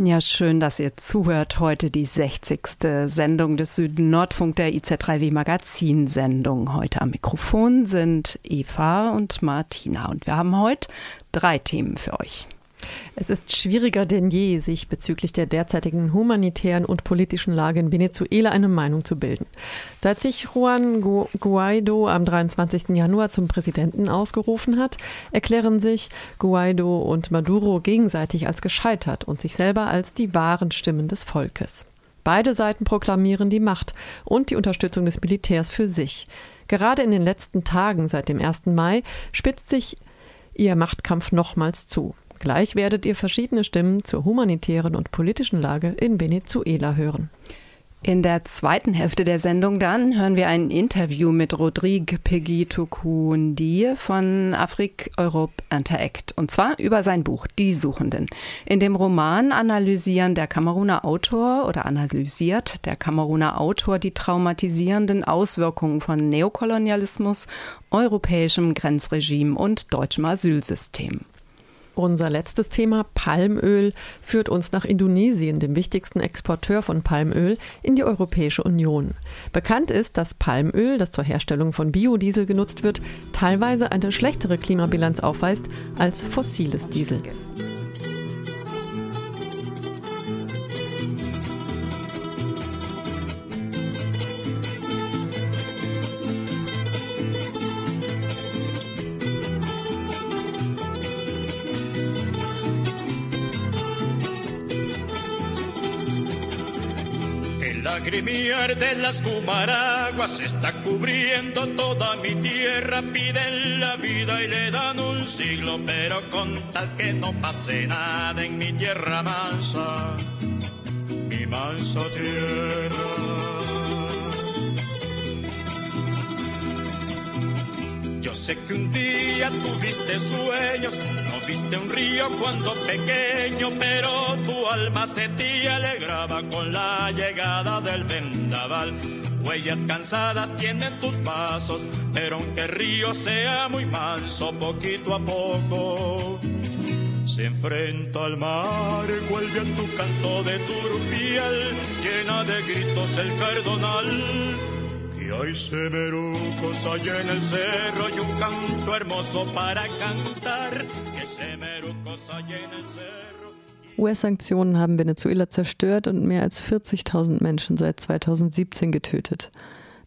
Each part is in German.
Ja, schön, dass ihr zuhört. Heute die 60. Sendung des Süden-Nordfunk der IZ3W Magazinsendung. Heute am Mikrofon sind Eva und Martina und wir haben heute drei Themen für euch. Es ist schwieriger denn je, sich bezüglich der derzeitigen humanitären und politischen Lage in Venezuela eine Meinung zu bilden. Seit sich Juan Guaido am 23. Januar zum Präsidenten ausgerufen hat, erklären sich Guaido und Maduro gegenseitig als gescheitert und sich selber als die wahren Stimmen des Volkes. Beide Seiten proklamieren die Macht und die Unterstützung des Militärs für sich. Gerade in den letzten Tagen seit dem 1. Mai spitzt sich ihr Machtkampf nochmals zu. Gleich werdet ihr verschiedene Stimmen zur humanitären und politischen Lage in Venezuela hören. In der zweiten Hälfte der Sendung dann hören wir ein Interview mit Rodrigue Pegitukundi von Afrik Europe Interact und zwar über sein Buch Die Suchenden. In dem Roman analysieren der Kameruner Autor oder analysiert der Kameruner Autor die traumatisierenden Auswirkungen von Neokolonialismus, europäischem Grenzregime und deutschem Asylsystem. Unser letztes Thema Palmöl führt uns nach Indonesien, dem wichtigsten Exporteur von Palmöl, in die Europäische Union. Bekannt ist, dass Palmöl, das zur Herstellung von Biodiesel genutzt wird, teilweise eine schlechtere Klimabilanz aufweist als fossiles Diesel. Lagrimear de las cumaraguas está cubriendo toda mi tierra. Piden la vida y le dan un siglo, pero con tal que no pase nada en mi tierra mansa, mi mansa tierra. Yo sé que un día tuviste sueños Viste un río cuando pequeño, pero tu alma se te alegraba con la llegada del vendaval. Huellas cansadas tienen tus pasos, pero aunque el río sea muy manso, poquito a poco se enfrenta al mar, vuelve a tu canto de turpial, llena de gritos el cardonal y hay semerucos allá en el cerro y un canto hermoso para cantar. US-Sanktionen haben Venezuela zerstört und mehr als 40.000 Menschen seit 2017 getötet.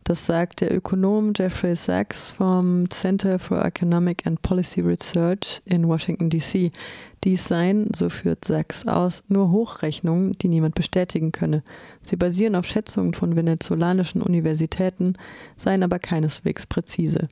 Das sagt der Ökonom Jeffrey Sachs vom Center for Economic and Policy Research in Washington, D.C. Dies seien, so führt Sachs aus, nur Hochrechnungen, die niemand bestätigen könne. Sie basieren auf Schätzungen von venezolanischen Universitäten, seien aber keineswegs präzise.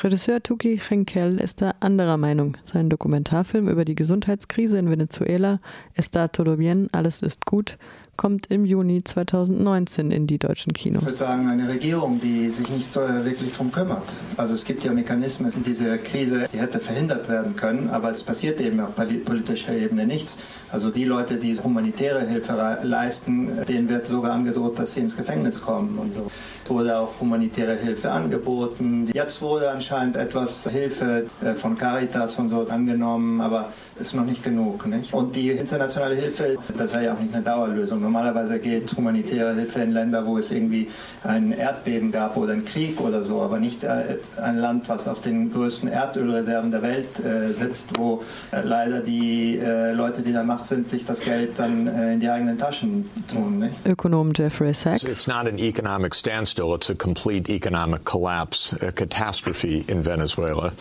Regisseur Tuki Henkel ist da anderer Meinung. Sein Dokumentarfilm über die Gesundheitskrise in Venezuela, Está todo bien, alles ist gut, kommt im Juni 2019 in die deutschen Kinos. Ich würde sagen, eine Regierung, die sich nicht wirklich darum kümmert. Also es gibt ja Mechanismen in dieser Krise, die hätte verhindert werden können, aber es passiert eben auf politischer Ebene nichts. Also die Leute, die humanitäre Hilfe leisten, denen wird sogar angedroht, dass sie ins Gefängnis kommen und so. Es wurde auch humanitäre Hilfe angeboten. Jetzt wurde anscheinend etwas Hilfe äh, von Caritas und so angenommen, aber ist noch nicht genug. Nicht? Und die internationale Hilfe, das wäre ja auch nicht eine Dauerlösung. Normalerweise geht humanitäre Hilfe in Länder, wo es irgendwie ein Erdbeben gab oder einen Krieg oder so, aber nicht äh, ein Land, was auf den größten Erdölreserven der Welt äh, sitzt, wo leider die Leute, die da machen, Macht sind, sich das Geld dann äh, in die eigenen Taschen tun. Nicht? Ökonom Jeffrey Sachs. It's not an economic standstill, it's a complete economic collapse, a catastrophe in Venezuela.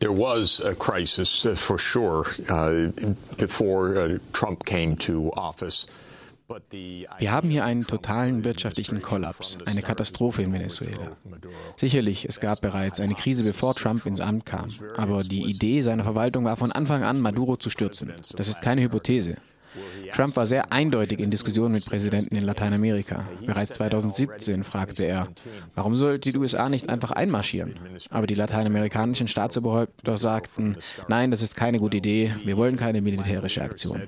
There was a crisis uh, for sure uh, before uh, Trump came to office. Wir haben hier einen totalen wirtschaftlichen Kollaps, eine Katastrophe in Venezuela. Sicherlich, es gab bereits eine Krise, bevor Trump ins Amt kam, aber die Idee seiner Verwaltung war von Anfang an, Maduro zu stürzen. Das ist keine Hypothese. Trump war sehr eindeutig in Diskussionen mit Präsidenten in Lateinamerika. Bereits 2017 fragte er, warum sollte die USA nicht einfach einmarschieren? Aber die lateinamerikanischen Staatsoberhäupter sagten, nein, das ist keine gute Idee, wir wollen keine militärische Aktion.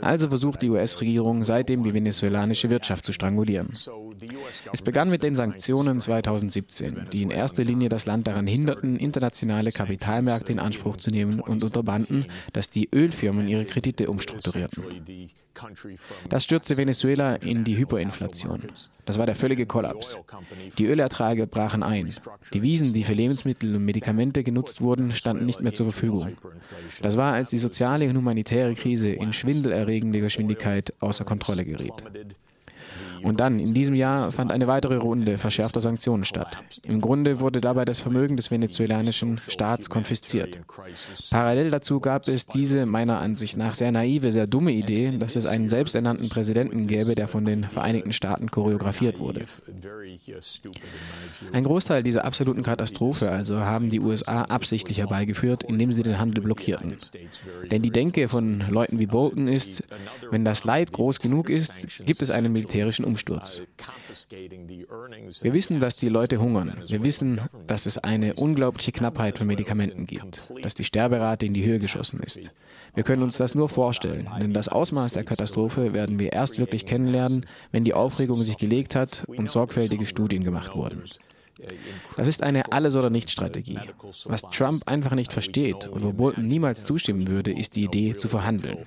Also versucht die US-Regierung seitdem die venezuelanische Wirtschaft zu strangulieren. Es begann mit den Sanktionen 2017, die in erster Linie das Land daran hinderten, internationale Kapitalmärkte in Anspruch zu nehmen und unterbanden, dass die Ölfirmen ihre Kredite umstrukturierten. Das stürzte Venezuela in die Hyperinflation. Das war der völlige Kollaps. Die Ölerträge brachen ein. Die Wiesen, die für Lebensmittel und Medikamente genutzt wurden, standen nicht mehr zur Verfügung. Das war, als die soziale und humanitäre Krise in schwindelerregender Geschwindigkeit außer Kontrolle geriet. Und dann, in diesem Jahr, fand eine weitere Runde verschärfter Sanktionen statt. Im Grunde wurde dabei das Vermögen des venezolanischen Staats konfisziert. Parallel dazu gab es diese meiner Ansicht nach sehr naive, sehr dumme Idee, dass es einen selbsternannten Präsidenten gäbe, der von den Vereinigten Staaten choreografiert wurde. Ein Großteil dieser absoluten Katastrophe also haben die USA absichtlich herbeigeführt, indem sie den Handel blockierten. Denn die Denke von Leuten wie Bolton ist, wenn das Leid groß genug ist, gibt es einen militärischen Umsturz. Wir wissen, dass die Leute hungern. Wir wissen, dass es eine unglaubliche Knappheit von Medikamenten gibt, dass die Sterberate in die Höhe geschossen ist. Wir können uns das nur vorstellen, denn das Ausmaß der Katastrophe werden wir erst wirklich kennenlernen, wenn die Aufregung sich gelegt hat und sorgfältige Studien gemacht wurden. Das ist eine Alles- oder Nicht-Strategie. Was Trump einfach nicht versteht und wo Bolton niemals zustimmen würde, ist die Idee zu verhandeln.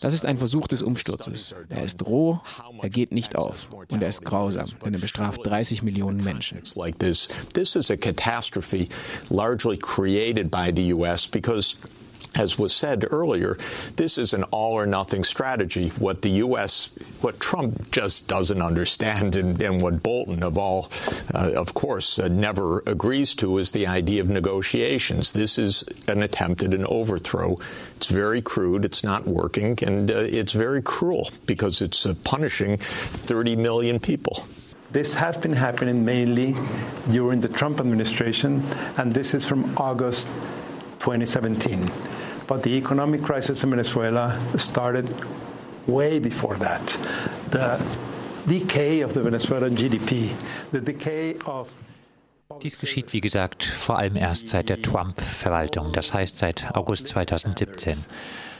Das ist ein Versuch des Umsturzes. Er ist roh, er geht nicht auf und er ist grausam, denn er bestraft 30 Millionen Menschen. This is a catastrophe largely created by the US because as was said earlier, this is an all or nothing strategy. What the U.S., what Trump just doesn't understand, and, and what Bolton, of all, uh, of course, uh, never agrees to, is the idea of negotiations. This is an attempt at an overthrow. It's very crude, it's not working, and uh, it's very cruel because it's uh, punishing 30 million people. This has been happening mainly during the Trump administration, and this is from August 2017. But the economic crisis in Venezuela started way before that. The decay of the Venezuelan GDP, the decay of Dies geschieht, wie gesagt, vor allem erst seit der Trump-Verwaltung, das heißt seit August 2017.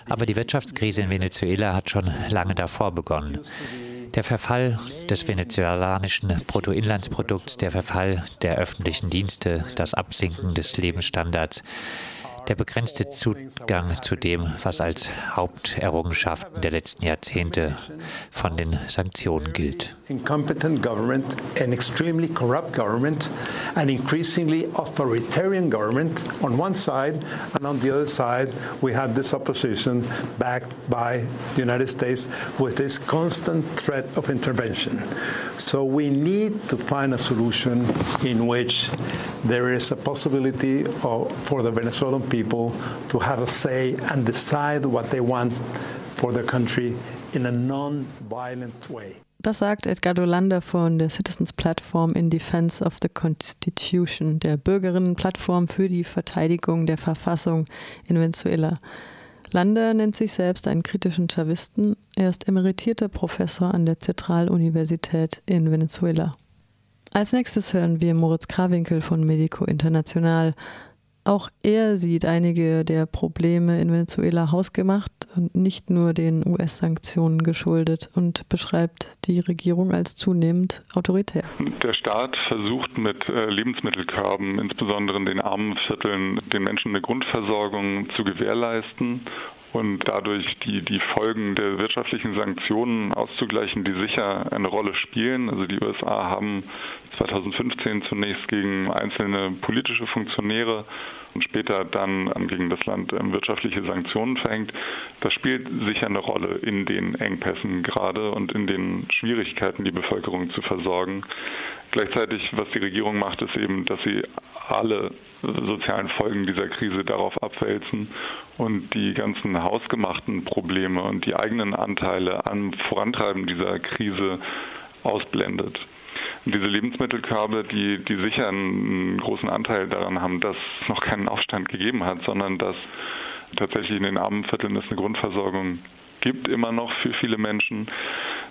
Aber die Wirtschaftskrise in Venezuela hat schon lange davor begonnen. Der Verfall des venezolanischen Bruttoinlandsprodukts, der Verfall der öffentlichen Dienste, das Absinken des Lebensstandards, der begrenzte Zugang zu dem, was als Haupterrungenschaften der letzten Jahrzehnte von den Sanktionen gilt. Incompetent government, an extremely corrupt government, an increasingly authoritarian government on one side, and on the other side, we have this opposition backed by United States with this constant threat of intervention. So we need to find a solution in which there is a possibility for the Venezuelan people people to have a say and decide what they want for their country in a non-violent way. Das sagt Edgardo Lander von der Citizens Platform in Defense of the Constitution, der Bürgerinnenplattform für die Verteidigung der Verfassung in Venezuela. Lander nennt sich selbst einen kritischen Chavisten. Er ist emeritierter Professor an der Zentraluniversität in Venezuela. Als nächstes hören wir Moritz Krawinkel von Medico International auch er sieht einige der Probleme in Venezuela hausgemacht und nicht nur den US-Sanktionen geschuldet und beschreibt die Regierung als zunehmend autoritär. Der Staat versucht mit äh, Lebensmittelkörben, insbesondere in den armen Vierteln, den Menschen eine Grundversorgung zu gewährleisten und dadurch die, die Folgen der wirtschaftlichen Sanktionen auszugleichen, die sicher eine Rolle spielen. Also die USA haben 2015 zunächst gegen einzelne politische Funktionäre und später dann gegen das Land ähm, wirtschaftliche Sanktionen verhängt. Das spielt sicher eine Rolle in den Engpässen gerade und in den Schwierigkeiten, die Bevölkerung zu versorgen. Gleichzeitig, was die Regierung macht, ist eben, dass sie alle sozialen Folgen dieser Krise darauf abwälzen und die ganzen hausgemachten Probleme und die eigenen Anteile am Vorantreiben dieser Krise ausblendet. Diese Lebensmittelkörbe, die, die sicher einen großen Anteil daran haben, dass es noch keinen Aufstand gegeben hat, sondern dass tatsächlich in den armen Vierteln es eine Grundversorgung gibt immer noch für viele Menschen.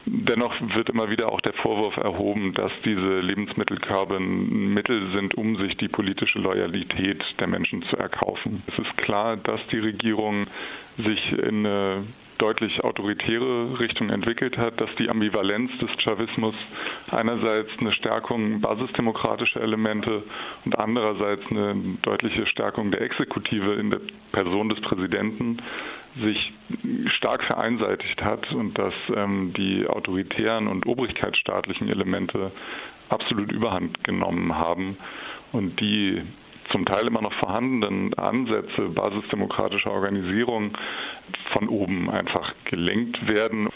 Dennoch wird immer wieder auch der Vorwurf erhoben, dass diese Lebensmittelkörbe ein Mittel sind, um sich die politische Loyalität der Menschen zu erkaufen. Es ist klar, dass die Regierung sich in eine deutlich autoritäre Richtung entwickelt hat, dass die Ambivalenz des Chavismus einerseits eine Stärkung basisdemokratischer Elemente und andererseits eine deutliche Stärkung der Exekutive in der Person des Präsidenten sich stark vereinseitigt hat und dass ähm, die autoritären und obrigkeitsstaatlichen Elemente absolut überhand genommen haben und die zum Teil immer noch vorhandenen Ansätze basisdemokratischer Organisierung von oben einfach gelenkt werden.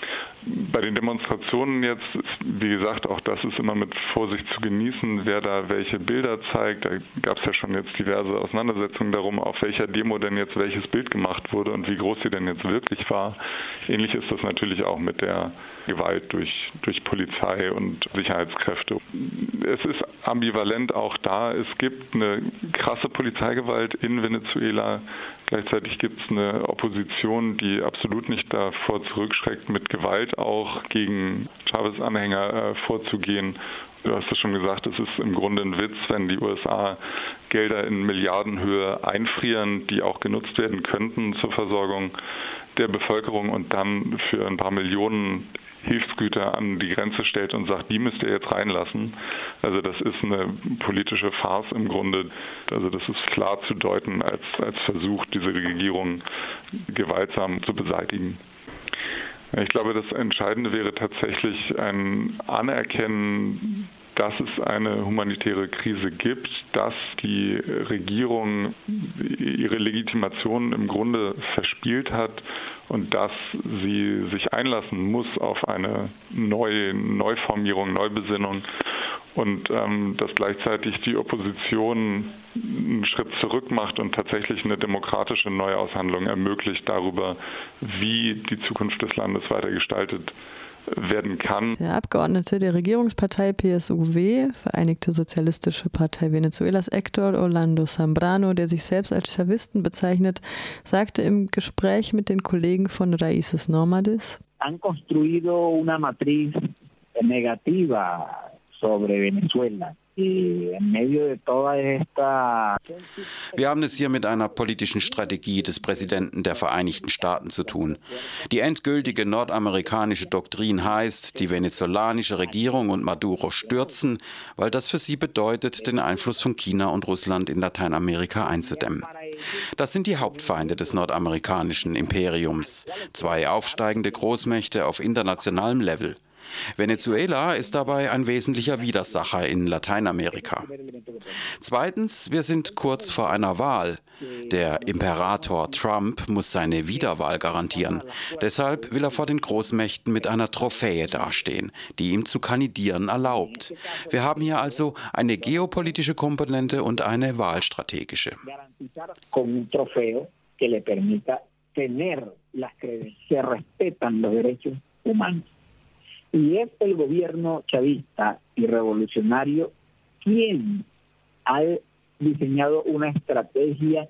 Bei den Demonstrationen jetzt, wie gesagt, auch das ist immer mit Vorsicht zu genießen, wer da welche Bilder zeigt. Da gab es ja schon jetzt diverse Auseinandersetzungen darum, auf welcher Demo denn jetzt welches Bild gemacht wurde und wie groß sie denn jetzt wirklich war. Ähnlich ist das natürlich auch mit der Gewalt durch, durch Polizei und Sicherheitskräfte. Es ist ambivalent auch da. Es gibt eine krasse Polizeigewalt in Venezuela. Gleichzeitig gibt es eine Opposition, die absolut nicht davor zurückschreckt, mit Gewalt auch gegen Chavez-Anhänger äh, vorzugehen. Du hast es schon gesagt, es ist im Grunde ein Witz, wenn die USA Gelder in Milliardenhöhe einfrieren, die auch genutzt werden könnten zur Versorgung der Bevölkerung und dann für ein paar Millionen Hilfsgüter an die Grenze stellt und sagt, die müsst ihr jetzt reinlassen. Also das ist eine politische Farce im Grunde. Also das ist klar zu deuten als, als Versuch, diese Regierung gewaltsam zu beseitigen. Ich glaube, das Entscheidende wäre tatsächlich ein Anerkennen dass es eine humanitäre Krise gibt, dass die Regierung ihre Legitimation im Grunde verspielt hat und dass sie sich einlassen muss auf eine neue Neuformierung, Neubesinnung und ähm, dass gleichzeitig die Opposition einen Schritt zurück macht und tatsächlich eine demokratische Neuaushandlung ermöglicht darüber, wie die Zukunft des Landes weiter gestaltet werden kann. Der Abgeordnete der Regierungspartei PSUW, Vereinigte Sozialistische Partei Venezuelas, Hector Orlando Zambrano, der sich selbst als Chavisten bezeichnet, sagte im Gespräch mit den Kollegen von Raíces Normades, han construido una matriz negativa sobre Venezuela. Wir haben es hier mit einer politischen Strategie des Präsidenten der Vereinigten Staaten zu tun. Die endgültige nordamerikanische Doktrin heißt, die venezolanische Regierung und Maduro stürzen, weil das für sie bedeutet, den Einfluss von China und Russland in Lateinamerika einzudämmen. Das sind die Hauptfeinde des nordamerikanischen Imperiums. Zwei aufsteigende Großmächte auf internationalem Level. Venezuela ist dabei ein wesentlicher Widersacher in Lateinamerika. Zweitens, wir sind kurz vor einer Wahl. Der Imperator Trump muss seine Wiederwahl garantieren. Deshalb will er vor den Großmächten mit einer Trophäe dastehen, die ihm zu kandidieren erlaubt. Wir haben hier also eine geopolitische Komponente und eine wahlstrategische. tener las que respetan los derechos humanos. Y es el gobierno chavista y revolucionario quien ha diseñado una estrategia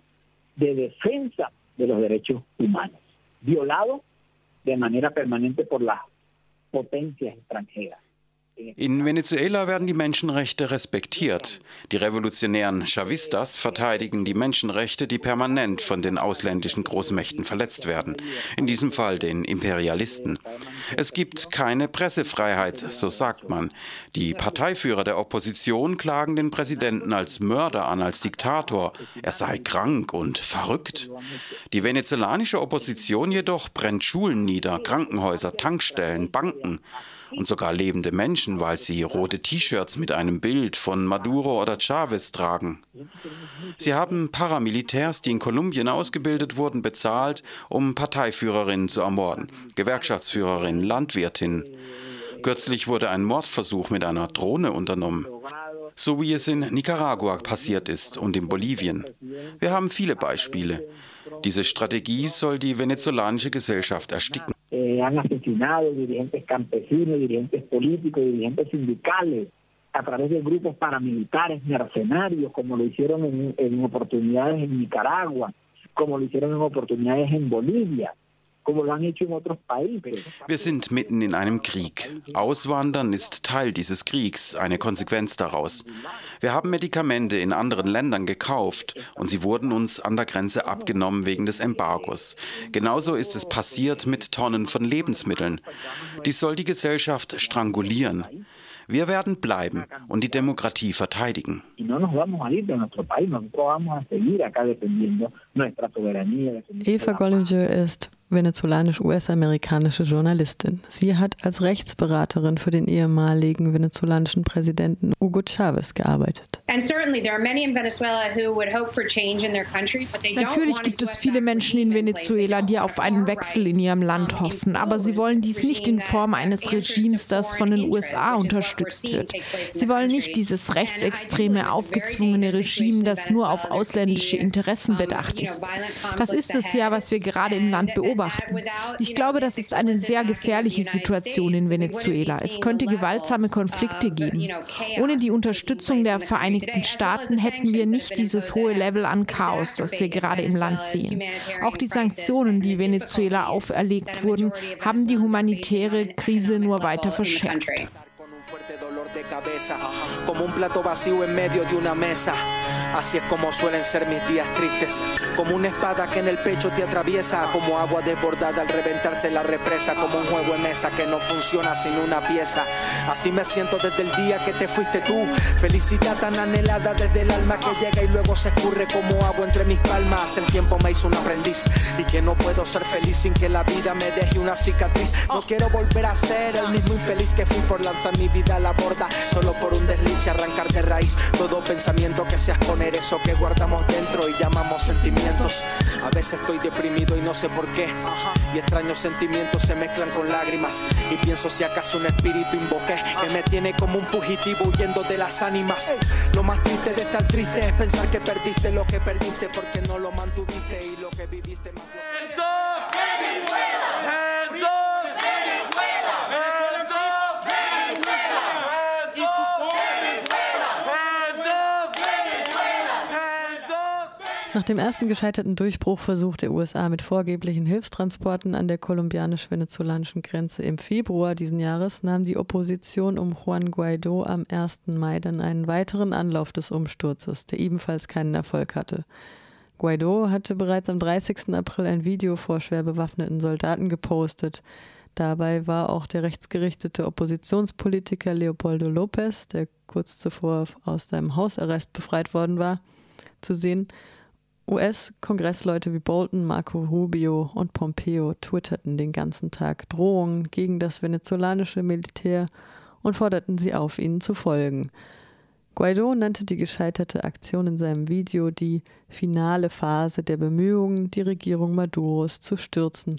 de defensa de los derechos humanos, violado de manera permanente por las potencias extranjeras. In Venezuela werden die Menschenrechte respektiert. Die revolutionären Chavistas verteidigen die Menschenrechte, die permanent von den ausländischen Großmächten verletzt werden, in diesem Fall den Imperialisten. Es gibt keine Pressefreiheit, so sagt man. Die Parteiführer der Opposition klagen den Präsidenten als Mörder an, als Diktator. Er sei krank und verrückt. Die venezolanische Opposition jedoch brennt Schulen nieder, Krankenhäuser, Tankstellen, Banken und sogar lebende Menschen, weil sie rote T-Shirts mit einem Bild von Maduro oder Chavez tragen. Sie haben Paramilitärs, die in Kolumbien ausgebildet wurden, bezahlt, um Parteiführerinnen zu ermorden, Gewerkschaftsführerinnen, Landwirtinnen. Kürzlich wurde ein Mordversuch mit einer Drohne unternommen so wie es in Nicaragua passiert ist und in Bolivien. Wir haben viele Beispiele. Diese Strategie soll die venezolanische Gesellschaft ersticken. Eh, a través de grupos paramilitares mercenarios, como lo hicieron en oportunidades en Nicaragua, como lo hicieron en oportunidades en Bolivia. Wir sind mitten in einem Krieg. Auswandern ist Teil dieses Kriegs, eine Konsequenz daraus. Wir haben Medikamente in anderen Ländern gekauft und sie wurden uns an der Grenze abgenommen wegen des Embargos. Genauso ist es passiert mit Tonnen von Lebensmitteln. Dies soll die Gesellschaft strangulieren. Wir werden bleiben und die Demokratie verteidigen. Eva Gollinger ist venezolanisch-US-amerikanische Journalistin. Sie hat als Rechtsberaterin für den ehemaligen venezolanischen Präsidenten Hugo Chavez gearbeitet. Natürlich gibt es viele Menschen in Venezuela, die auf einen Wechsel in ihrem Land hoffen, aber sie wollen dies nicht in Form eines Regimes, das von den USA unterstützt wird. Sie wollen nicht dieses rechtsextreme, aufgezwungene Regime, das nur auf ausländische Interessen bedacht ist. Das ist es ja, was wir gerade im Land beobachten beobachten. Ich glaube, das ist eine sehr gefährliche Situation in Venezuela. Es könnte gewaltsame Konflikte geben. Ohne die Unterstützung der Vereinigten Staaten hätten wir nicht dieses hohe Level an Chaos, das wir gerade im Land sehen. Auch die Sanktionen, die Venezuela auferlegt wurden, haben die humanitäre Krise nur weiter verschärft. Como un plato vacío en medio de una mesa. Así es como suelen ser mis días tristes, como una espada que en el pecho te atraviesa, como agua desbordada al reventarse la represa, como un juego de mesa que no funciona sin una pieza. Así me siento desde el día que te fuiste tú, felicidad tan anhelada desde el alma que llega y luego se escurre como agua entre mis palmas. El tiempo me hizo un aprendiz y que no puedo ser feliz sin que la vida me deje una cicatriz. No quiero volver a ser el mismo infeliz que fui por lanzar mi vida a la borda, solo por un desliz y arrancar de raíz todo pensamiento que se expone eso que guardamos dentro y llamamos sentimientos. A veces estoy deprimido y no sé por qué. Y extraños sentimientos se mezclan con lágrimas. Y pienso si acaso un espíritu invoqué que me tiene como un fugitivo huyendo de las ánimas. Lo más triste de estar triste es pensar que perdiste lo que perdiste porque no lo mantuviste y lo que viviste más. Nach dem ersten gescheiterten Durchbruchversuch der USA mit vorgeblichen Hilfstransporten an der kolumbianisch-venezolanischen Grenze im Februar diesen Jahres nahm die Opposition um Juan Guaido am 1. Mai dann einen weiteren Anlauf des Umsturzes, der ebenfalls keinen Erfolg hatte. Guaido hatte bereits am 30. April ein Video vor schwer bewaffneten Soldaten gepostet. Dabei war auch der rechtsgerichtete Oppositionspolitiker Leopoldo Lopez, der kurz zuvor aus seinem Hausarrest befreit worden war, zu sehen. US-Kongressleute wie Bolton, Marco Rubio und Pompeo twitterten den ganzen Tag Drohungen gegen das venezolanische Militär und forderten sie auf, ihnen zu folgen. Guaido nannte die gescheiterte Aktion in seinem Video die finale Phase der Bemühungen, die Regierung Maduros zu stürzen.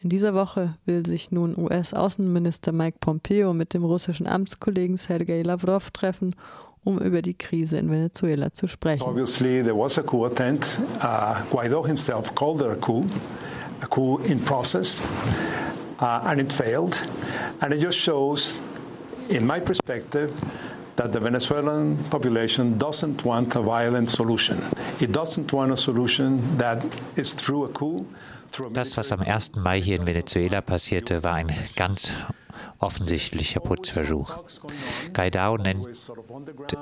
In dieser Woche will sich nun US-Außenminister Mike Pompeo mit dem russischen Amtskollegen Sergei Lavrov treffen, um über die Krise in Venezuela zu sprechen. Obviously there was a coup attempt. Uh, Guaido himself called it a coup, a coup in process, uh, and it failed. And it just shows, in my perspective, that the Venezuelan population doesn't want a violent solution. It doesn't want a solution that is through a coup. Das, was am 1. Mai hier in Venezuela passierte, war ein ganz offensichtlicher Putzversuch. Gaidao nennt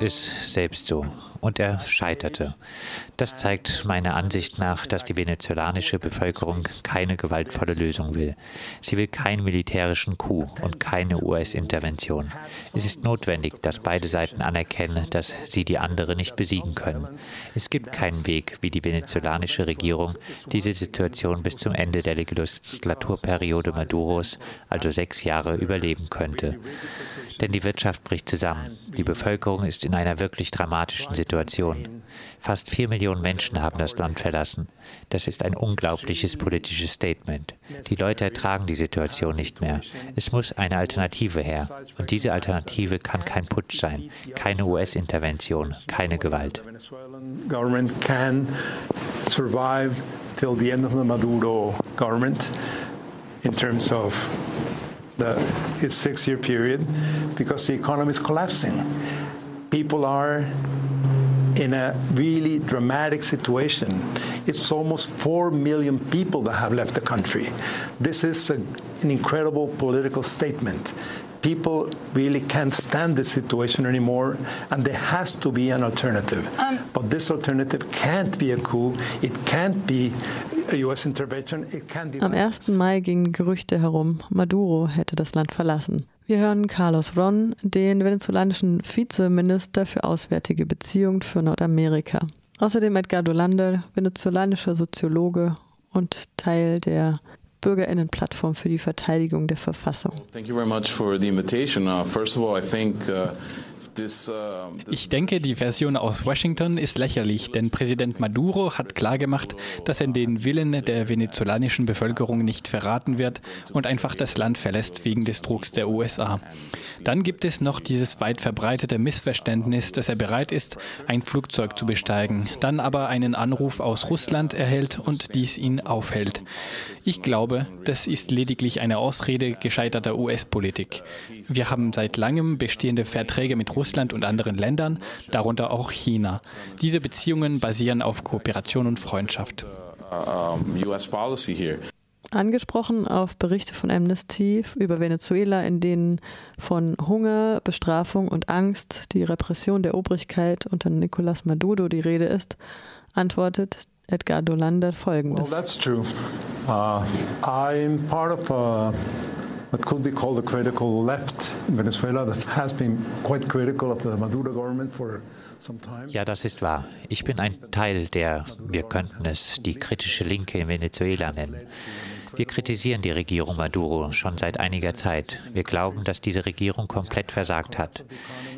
es selbst so und er scheiterte. Das zeigt meiner Ansicht nach, dass die venezolanische Bevölkerung keine gewaltvolle Lösung will. Sie will keinen militärischen Coup und keine US-Intervention. Es ist notwendig, dass beide Seiten anerkennen, dass sie die andere nicht besiegen können. Es gibt keinen Weg, wie die venezolanische Regierung diese Situation bis zum Ende der Legislaturperiode Maduros, also sechs Jahre, überleben könnte. Denn die Wirtschaft bricht zusammen. Die Bevölkerung ist in einer wirklich dramatischen Situation. Fast vier Millionen Menschen haben das Land verlassen. Das ist ein unglaubliches politisches Statement. Die Leute ertragen die Situation nicht mehr. Es muss eine Alternative her. Und diese Alternative kann kein Putsch sein, keine US-Intervention, keine Gewalt. Till the end of the Maduro government in terms of the, his six-year period because the economy is collapsing. People are in a really dramatic situation. It's almost 4 million people that have left the country. This is a, an incredible political statement. People really can't stand this situation anymore, and there has to be an alternative. Um, but this alternative can't be a coup, it can't be a US intervention, it can't be. Am 1. Mai gingen Gerüchte herum, Maduro hätte das Land verlassen. Wir hören Carlos Ron, den venezolanischen Vizeminister für Auswärtige Beziehungen für Nordamerika. Außerdem Edgardo Lander, venezolanischer Soziologe und Teil der Bürgerinnenplattform für die Verteidigung der Verfassung. Thank you very much for the invitation. Uh, first of all, I think uh, ich denke, die Version aus Washington ist lächerlich, denn Präsident Maduro hat klargemacht, dass er den Willen der venezolanischen Bevölkerung nicht verraten wird und einfach das Land verlässt wegen des Drucks der USA. Dann gibt es noch dieses weit verbreitete Missverständnis, dass er bereit ist, ein Flugzeug zu besteigen, dann aber einen Anruf aus Russland erhält und dies ihn aufhält. Ich glaube, das ist lediglich eine Ausrede gescheiterter US-Politik. Wir haben seit langem bestehende Verträge mit Russland Russland und anderen Ländern, darunter auch China. Diese Beziehungen basieren auf Kooperation und Freundschaft. Angesprochen auf Berichte von Amnesty über Venezuela, in denen von Hunger, Bestrafung und Angst, die Repression der Obrigkeit unter Nicolás Maduro die Rede ist, antwortet Edgar Dolander folgendes. Well, that's true. Uh, I'm part of a what could be called the critical left in Venezuela that has been quite critical of the Maduro government for some time. Ja, das ist wahr. Ich bin ein Teil der, wir könnten es die kritische Linke in Venezuela nennen. Wir kritisieren die Regierung Maduro schon seit einiger Zeit. Wir glauben, dass diese Regierung komplett versagt hat.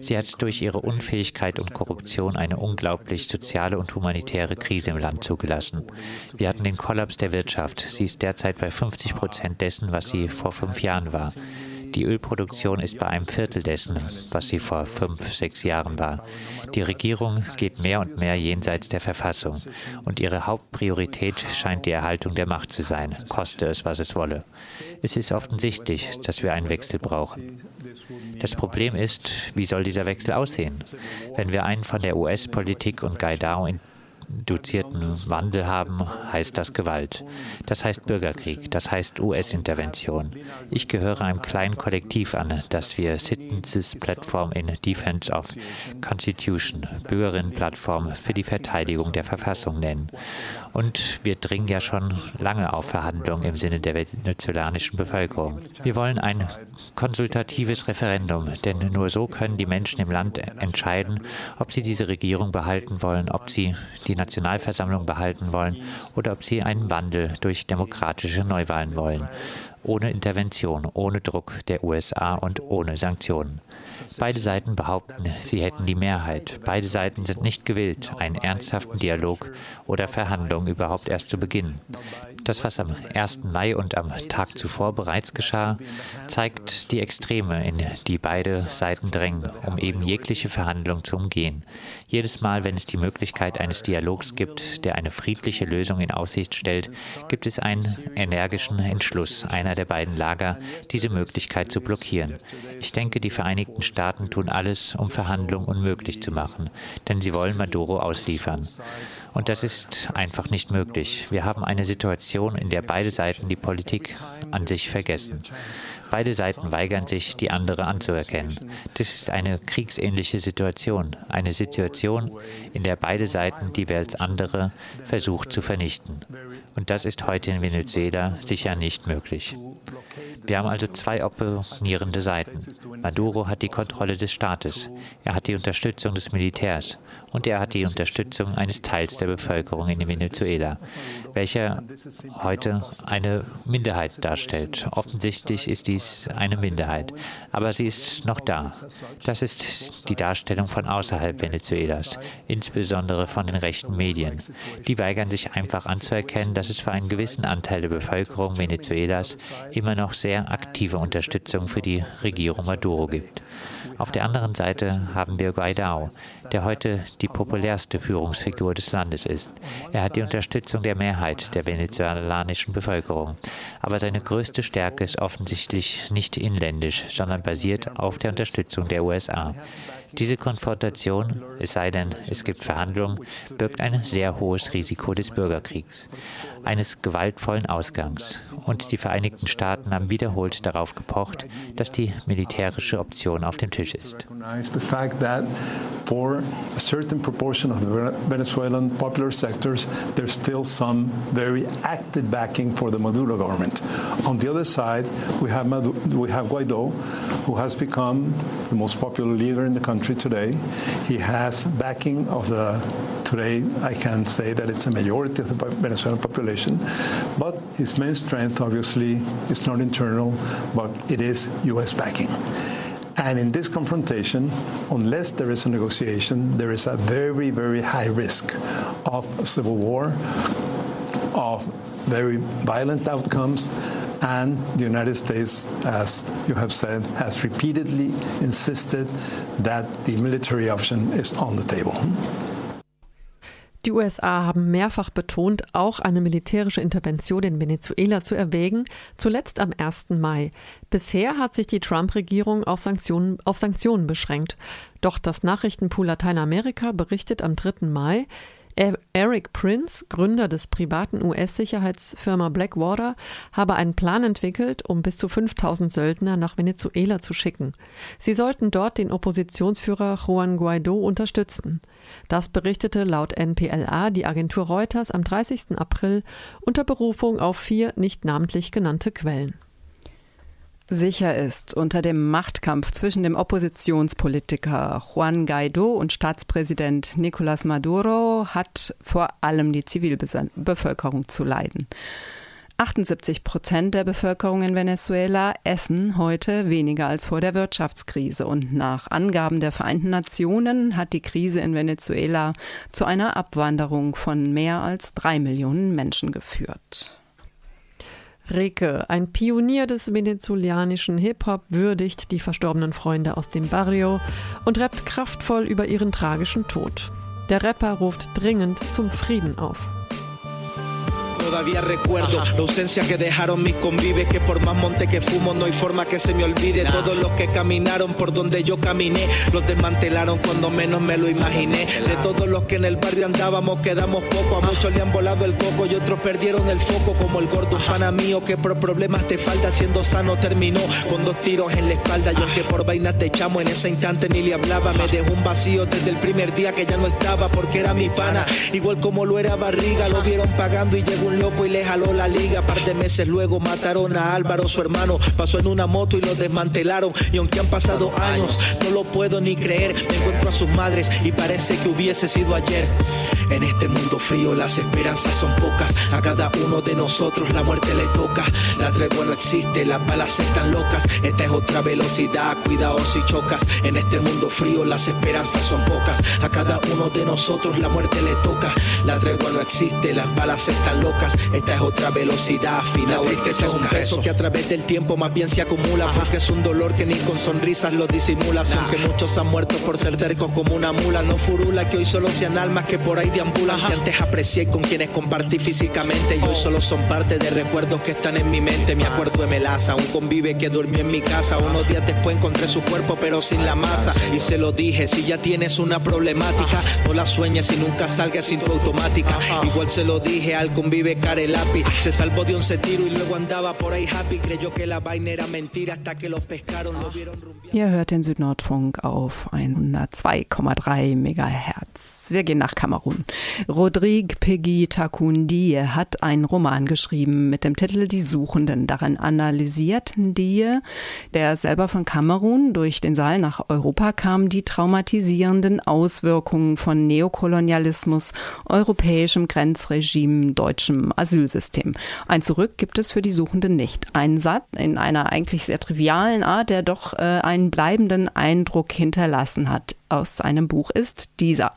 Sie hat durch ihre Unfähigkeit und Korruption eine unglaublich soziale und humanitäre Krise im Land zugelassen. Wir hatten den Kollaps der Wirtschaft. Sie ist derzeit bei 50 Prozent dessen, was sie vor fünf Jahren war. Die Ölproduktion ist bei einem Viertel dessen, was sie vor fünf, sechs Jahren war. Die Regierung geht mehr und mehr jenseits der Verfassung und ihre Hauptpriorität scheint die Erhaltung der Macht zu sein, koste es, was es wolle. Es ist offensichtlich, dass wir einen Wechsel brauchen. Das Problem ist, wie soll dieser Wechsel aussehen? Wenn wir einen von der US-Politik und Gaidao in dozierten Wandel haben, heißt das Gewalt. Das heißt Bürgerkrieg, das heißt US-Intervention. Ich gehöre einem kleinen Kollektiv an, das wir Citizens Platform in Defense of Constitution, Bürgerinnenplattform für die Verteidigung der Verfassung nennen. Und wir dringen ja schon lange auf Verhandlungen im Sinne der venezolanischen Bevölkerung. Wir wollen ein konsultatives Referendum, denn nur so können die Menschen im Land entscheiden, ob sie diese Regierung behalten wollen, ob sie die Nationalversammlung behalten wollen oder ob sie einen Wandel durch demokratische Neuwahlen wollen ohne Intervention, ohne Druck der USA und ohne Sanktionen. Beide Seiten behaupten, sie hätten die Mehrheit. Beide Seiten sind nicht gewillt, einen ernsthaften Dialog oder Verhandlungen überhaupt erst zu beginnen. Das, was am 1. Mai und am Tag zuvor bereits geschah, zeigt die Extreme, in die beide Seiten drängen, um eben jegliche Verhandlung zu umgehen. Jedes Mal, wenn es die Möglichkeit eines Dialogs gibt, der eine friedliche Lösung in Aussicht stellt, gibt es einen energischen Entschluss einer der beiden Lager, diese Möglichkeit zu blockieren. Ich denke, die Vereinigten Staaten tun alles, um Verhandlungen unmöglich zu machen, denn sie wollen Maduro ausliefern. Und das ist einfach nicht möglich. Wir haben eine Situation, in der beide Seiten die Politik an sich vergessen. Beide Seiten weigern sich, die andere anzuerkennen. Das ist eine kriegsähnliche Situation, eine Situation, in der beide Seiten die als andere versucht zu vernichten. Und das ist heute in Venezuela sicher nicht möglich. Wir haben also zwei opponierende Seiten. Maduro hat die Kontrolle des Staates, er hat die Unterstützung des Militärs und er hat die Unterstützung eines Teils der Bevölkerung in Venezuela, welcher heute eine Minderheit darstellt. Offensichtlich ist dies eine Minderheit, aber sie ist noch da. Das ist die Darstellung von außerhalb Venezuelas, insbesondere von den rechten Medien. Die weigern sich einfach anzuerkennen, dass es für einen gewissen Anteil der Bevölkerung Venezuelas immer noch sehr aktive Unterstützung für die Regierung Maduro gibt. Auf der anderen Seite haben wir Guaidó, der heute die populärste Führungsfigur des Landes ist. Er hat die Unterstützung der Mehrheit der venezolanischen Bevölkerung. Aber seine größte Stärke ist offensichtlich nicht inländisch, sondern basiert auf der Unterstützung der USA. Diese Konfrontation, es sei denn, es gibt Verhandlungen, birgt ein sehr hohes Risiko des Bürgerkriegs, eines gewaltvollen Ausgangs. Und die Vereinigten Staaten haben wiederholt darauf gepocht, dass die militärische Option auf dem Tisch ist. On the other side, we have, we have Guaido, who has become the most popular leader in the country today. He has backing of the, today I can say that it's a majority of the Venezuelan population, but his main strength obviously is not internal, but it is U.S. backing. And in this confrontation, unless there is a negotiation, there is a very, very high risk of civil war, of very violent outcomes, and the United States, as you have said, has repeatedly insisted that the military option is on the table. Die USA haben mehrfach betont, auch eine militärische Intervention in Venezuela zu erwägen, zuletzt am 1. Mai. Bisher hat sich die Trump-Regierung auf Sanktionen, auf Sanktionen beschränkt. Doch das Nachrichtenpool Lateinamerika berichtet am 3. Mai, Eric Prince, Gründer des privaten US-Sicherheitsfirma Blackwater, habe einen Plan entwickelt, um bis zu 5000 Söldner nach Venezuela zu schicken. Sie sollten dort den Oppositionsführer Juan Guaido unterstützen. Das berichtete laut NPLA die Agentur Reuters am 30. April unter Berufung auf vier nicht namentlich genannte Quellen. Sicher ist, unter dem Machtkampf zwischen dem Oppositionspolitiker Juan Guaido und Staatspräsident Nicolás Maduro hat vor allem die Zivilbevölkerung zu leiden. 78 Prozent der Bevölkerung in Venezuela essen heute weniger als vor der Wirtschaftskrise. Und nach Angaben der Vereinten Nationen hat die Krise in Venezuela zu einer Abwanderung von mehr als drei Millionen Menschen geführt. Reke, ein Pionier des venezolanischen Hip-Hop, würdigt die verstorbenen Freunde aus dem Barrio und rappt kraftvoll über ihren tragischen Tod. Der Rapper ruft dringend zum Frieden auf. Todavía recuerdo la ausencia que dejaron mis convives, que por más monte que fumo no hay forma que se me olvide. Todos los que caminaron por donde yo caminé, los desmantelaron cuando menos me lo imaginé. De todos los que en el barrio andábamos quedamos poco, a muchos le han volado el coco y otros perdieron el foco, como el gordo pana mío que por problemas de falta siendo sano terminó con dos tiros en la espalda. Yo que por vaina te echamos en ese instante ni le hablaba, me dejó un vacío desde el primer día que ya no estaba porque era mi pana, igual como lo era Barriga, lo vieron pagando y llegó un loco y le jaló la liga. Par de meses luego mataron a Álvaro, su hermano. Pasó en una moto y lo desmantelaron. Y aunque han pasado años, no lo puedo ni creer. Me encuentro a sus madres y parece que hubiese sido ayer. En este mundo frío las esperanzas son pocas. A cada uno de nosotros la muerte le toca. La tregua no existe, las balas están locas. Esta es otra velocidad, cuidado si chocas. En este mundo frío las esperanzas son pocas. A cada uno de nosotros la muerte le toca. La tregua no existe, las balas están locas. Esta es otra velocidad final. Este es un peso que a través del tiempo más bien se acumula. Porque es un dolor que ni con sonrisas lo disimulas. Aunque muchos han muerto por ser tercos como una mula. No furula que hoy solo sean almas que por ahí deambulan. Que antes aprecié con quienes compartí físicamente. Y hoy solo son parte de recuerdos que están en mi mente. Me acuerdo de Melaza, un convive que durmió en mi casa. Unos días después encontré su cuerpo, pero sin la masa. Y se lo dije: si ya tienes una problemática, no la sueñes y nunca salgas sin tu automática. Igual se lo dije al convive care lápiz. Se salvó de 11 tiro y luego andaba por ahí happy. Creyó que la vaina era mentira hasta que los pescaron, lo vieron Ihr hört den Südnordfunk auf 102,3 Megahertz. Wir gehen nach Kamerun. Rodrigue Peggy Takundi hat einen Roman geschrieben mit dem Titel Die Suchenden. Darin analysiert Die, der selber von Kamerun durch den Saal nach Europa kam, die traumatisierenden Auswirkungen von Neokolonialismus, europäischem Grenzregime, deutschem europäischen Asylsystem. Ein Zurück gibt es für die Suchenden nicht. Ein Satz in einer eigentlich sehr trivialen Art, der doch äh, einen bleibenden Eindruck hinterlassen hat aus seinem Buch ist dieser.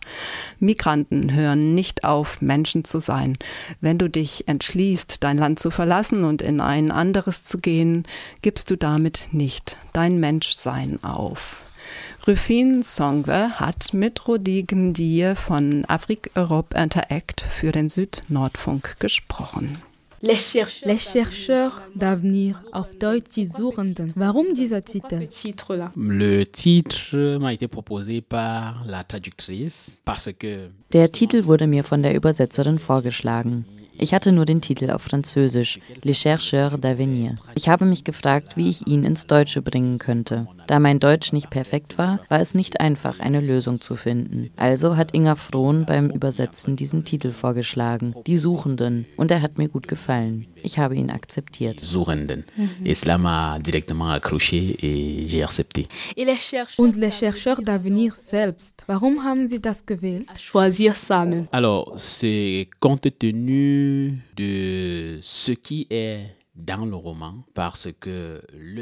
Migranten hören nicht auf, Menschen zu sein. Wenn du dich entschließt, dein Land zu verlassen und in ein anderes zu gehen, gibst du damit nicht dein Menschsein auf. Rufin Songwe hat mit Rodigen Die von Afrique Europe Interact für den Süd-Nordfunk gesprochen. Les chercheurs, Les chercheurs d'avenir, auf Deutsch die Suchenden. Warum dieser Titel? Le titre m'a été proposé par la traductrice parce que Der Titel wurde mir von der Übersetzerin vorgeschlagen. Ich hatte nur den Titel auf Französisch, Les chercheurs d'avenir. Ich habe mich gefragt, wie ich ihn ins Deutsche bringen könnte. Da mein Deutsch nicht perfekt war, war es nicht einfach, eine Lösung zu finden. Also hat Inga Frohn beim Übersetzen diesen Titel vorgeschlagen, Die Suchenden, und er hat mir gut gefallen. Ich habe ihn akzeptiert. Suchenden. Mhm. Et cela m'a directement accroché et j'ai accepté. Und les chercheurs d'avenir selbst, warum haben Sie das gewählt? Choisir ça. Alors, c'est compte tenu de ce qui est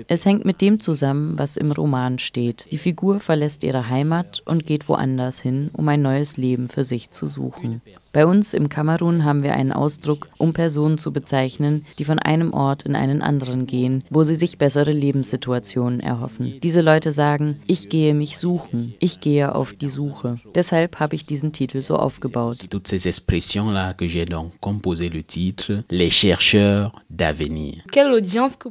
Es hängt mit dem zusammen, was im Roman steht. Die Figur verlässt ihre Heimat und geht woanders hin, um ein neues Leben für sich zu suchen. Bei uns im Kamerun haben wir einen Ausdruck, um Personen zu bezeichnen, die von einem Ort in einen anderen gehen, wo sie sich bessere Lebenssituationen erhoffen. Diese Leute sagen, ich gehe mich suchen, ich gehe auf die Suche. Deshalb habe ich diesen Titel so aufgebaut. Toutes ces expressions-là que j'ai donc composé le titre, les chercheurs d'avenir.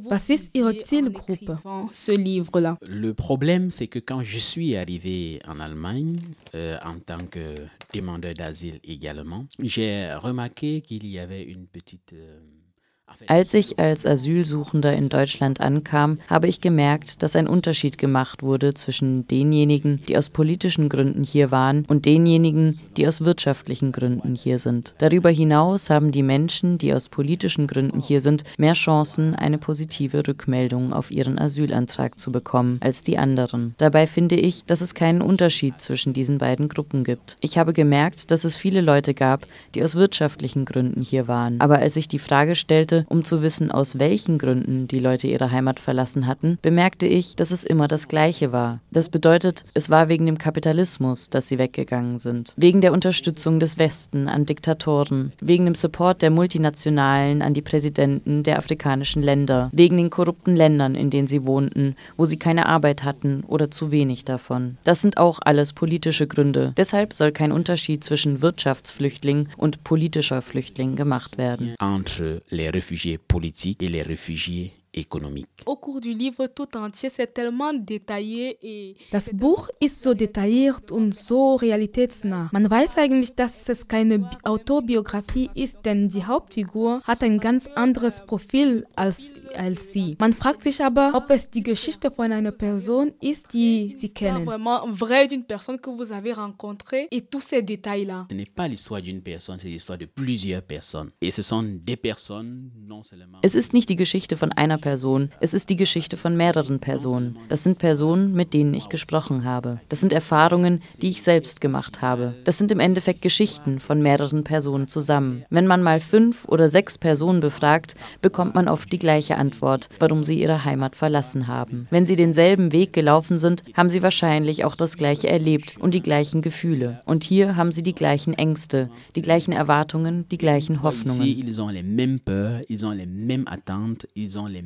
Was ist Ihre Zielgruppe? Ce livre-là. Le problème, c'est que quand je suis arrivé en Allemagne, euh, en tant que demandeur d'asile également, j'ai remarqué qu'il y avait une petite... Euh, Als ich als Asylsuchender in Deutschland ankam, habe ich gemerkt, dass ein Unterschied gemacht wurde zwischen denjenigen, die aus politischen Gründen hier waren, und denjenigen, die aus wirtschaftlichen Gründen hier sind. Darüber hinaus haben die Menschen, die aus politischen Gründen hier sind, mehr Chancen, eine positive Rückmeldung auf ihren Asylantrag zu bekommen als die anderen. Dabei finde ich, dass es keinen Unterschied zwischen diesen beiden Gruppen gibt. Ich habe gemerkt, dass es viele Leute gab, die aus wirtschaftlichen Gründen hier waren. Aber als ich die Frage stellte, um zu wissen, aus welchen Gründen die Leute ihre Heimat verlassen hatten, bemerkte ich, dass es immer das Gleiche war. Das bedeutet, es war wegen dem Kapitalismus, dass sie weggegangen sind, wegen der Unterstützung des Westen an Diktatoren, wegen dem Support der Multinationalen an die Präsidenten der afrikanischen Länder, wegen den korrupten Ländern, in denen sie wohnten, wo sie keine Arbeit hatten oder zu wenig davon. Das sind auch alles politische Gründe. Deshalb soll kein Unterschied zwischen Wirtschaftsflüchtling und politischer Flüchtling gemacht werden. Entre les réfugiés politiques et les réfugiés économique. Au cours du livre tout entier, c'est tellement détaillé et Das Buch ist so detailliert und so realitätsnah. Man weiß eigentlich, dass es keine Autobiografie ist, denn die Hauptfigur hat ein ganz anderes Profil als, als sie. Man fragt sich aber, ob es die Geschichte von einer Person ist, die sie kennen. Vraiment vrai d'une personne que vous avez rencontrée et tous ces détails-là. Ce n'est pas l'histoire d'une personne, c'est l'histoire de plusieurs personnes. Et ce sont des personnes non seulement. Es ist nicht die Geschichte von einer Person, es ist die Geschichte von mehreren Personen. Das sind Personen, mit denen ich gesprochen habe. Das sind Erfahrungen, die ich selbst gemacht habe. Das sind im Endeffekt Geschichten von mehreren Personen zusammen. Wenn man mal fünf oder sechs Personen befragt, bekommt man oft die gleiche Antwort, warum sie ihre Heimat verlassen haben. Wenn sie denselben Weg gelaufen sind, haben sie wahrscheinlich auch das gleiche erlebt und die gleichen Gefühle. Und hier haben sie die gleichen Ängste, die gleichen Erwartungen, die gleichen Hoffnungen.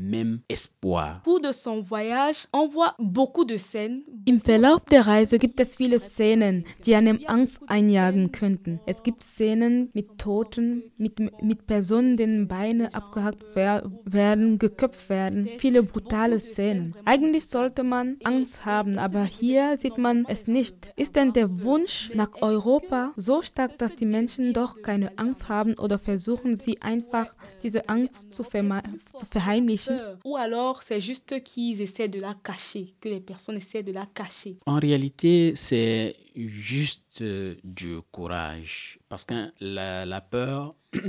Même espoir. Cours de son voyage, on voit beaucoup de scènes. Im Verlauf der Reise gibt es viele Szenen, die einem Angst einjagen könnten. Es gibt Szenen mit Toten, mit, mit Personen, denen Beine abgehackt werden, geköpft werden. Viele brutale Szenen. Eigentlich sollte man Angst haben, aber hier sieht man es nicht. Ist denn der Wunsch nach Europa so stark, dass die Menschen doch keine Angst haben oder versuchen sie einfach diese Angst zu, zu verheimlichen? Ou alors c'est juste qu'ils essaient de la cacher, que les personnes essaient de la cacher. En réalité, c'est juste euh, du courage. Parce que la, la peur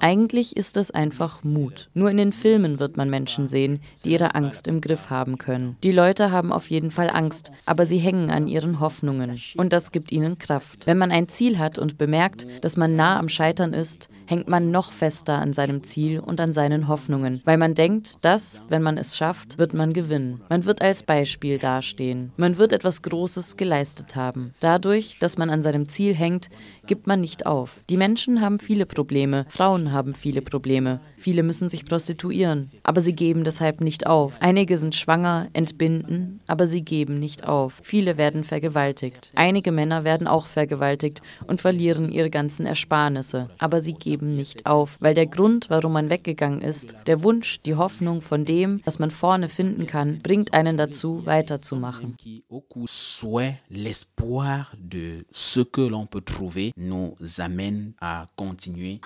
Eigentlich ist das einfach Mut. Nur in den Filmen wird man Menschen sehen, die ihre Angst im Griff haben können. Die Leute haben auf jeden Fall Angst, aber sie hängen an ihren Hoffnungen. Und das gibt ihnen Kraft. Wenn man ein Ziel hat und bemerkt, dass man nah am Scheitern ist, hängt man noch fester an seinem Ziel und an seinen Hoffnungen, weil man denkt, dass, wenn man es schafft, wird man gewinnen. Man wird als Beispiel dastehen. Man wird etwas Großes geleistet haben. Dadurch, dass man an seinem Ziel hängt, gibt man nicht auf. Die Menschen haben viele Probleme, Frauen haben viele Probleme, viele müssen sich prostituieren, aber sie geben deshalb nicht auf. Einige sind schwanger, entbinden, aber sie geben nicht auf. Viele werden vergewaltigt. Einige Männer werden auch vergewaltigt und verlieren ihre ganzen Ersparnisse, aber sie geben nicht auf, weil der Grund, warum man weggegangen ist, der Wunsch, die Hoffnung von dem, was man vorne finden kann, bringt einen dazu, weiterzumachen. Nous amène à continuer.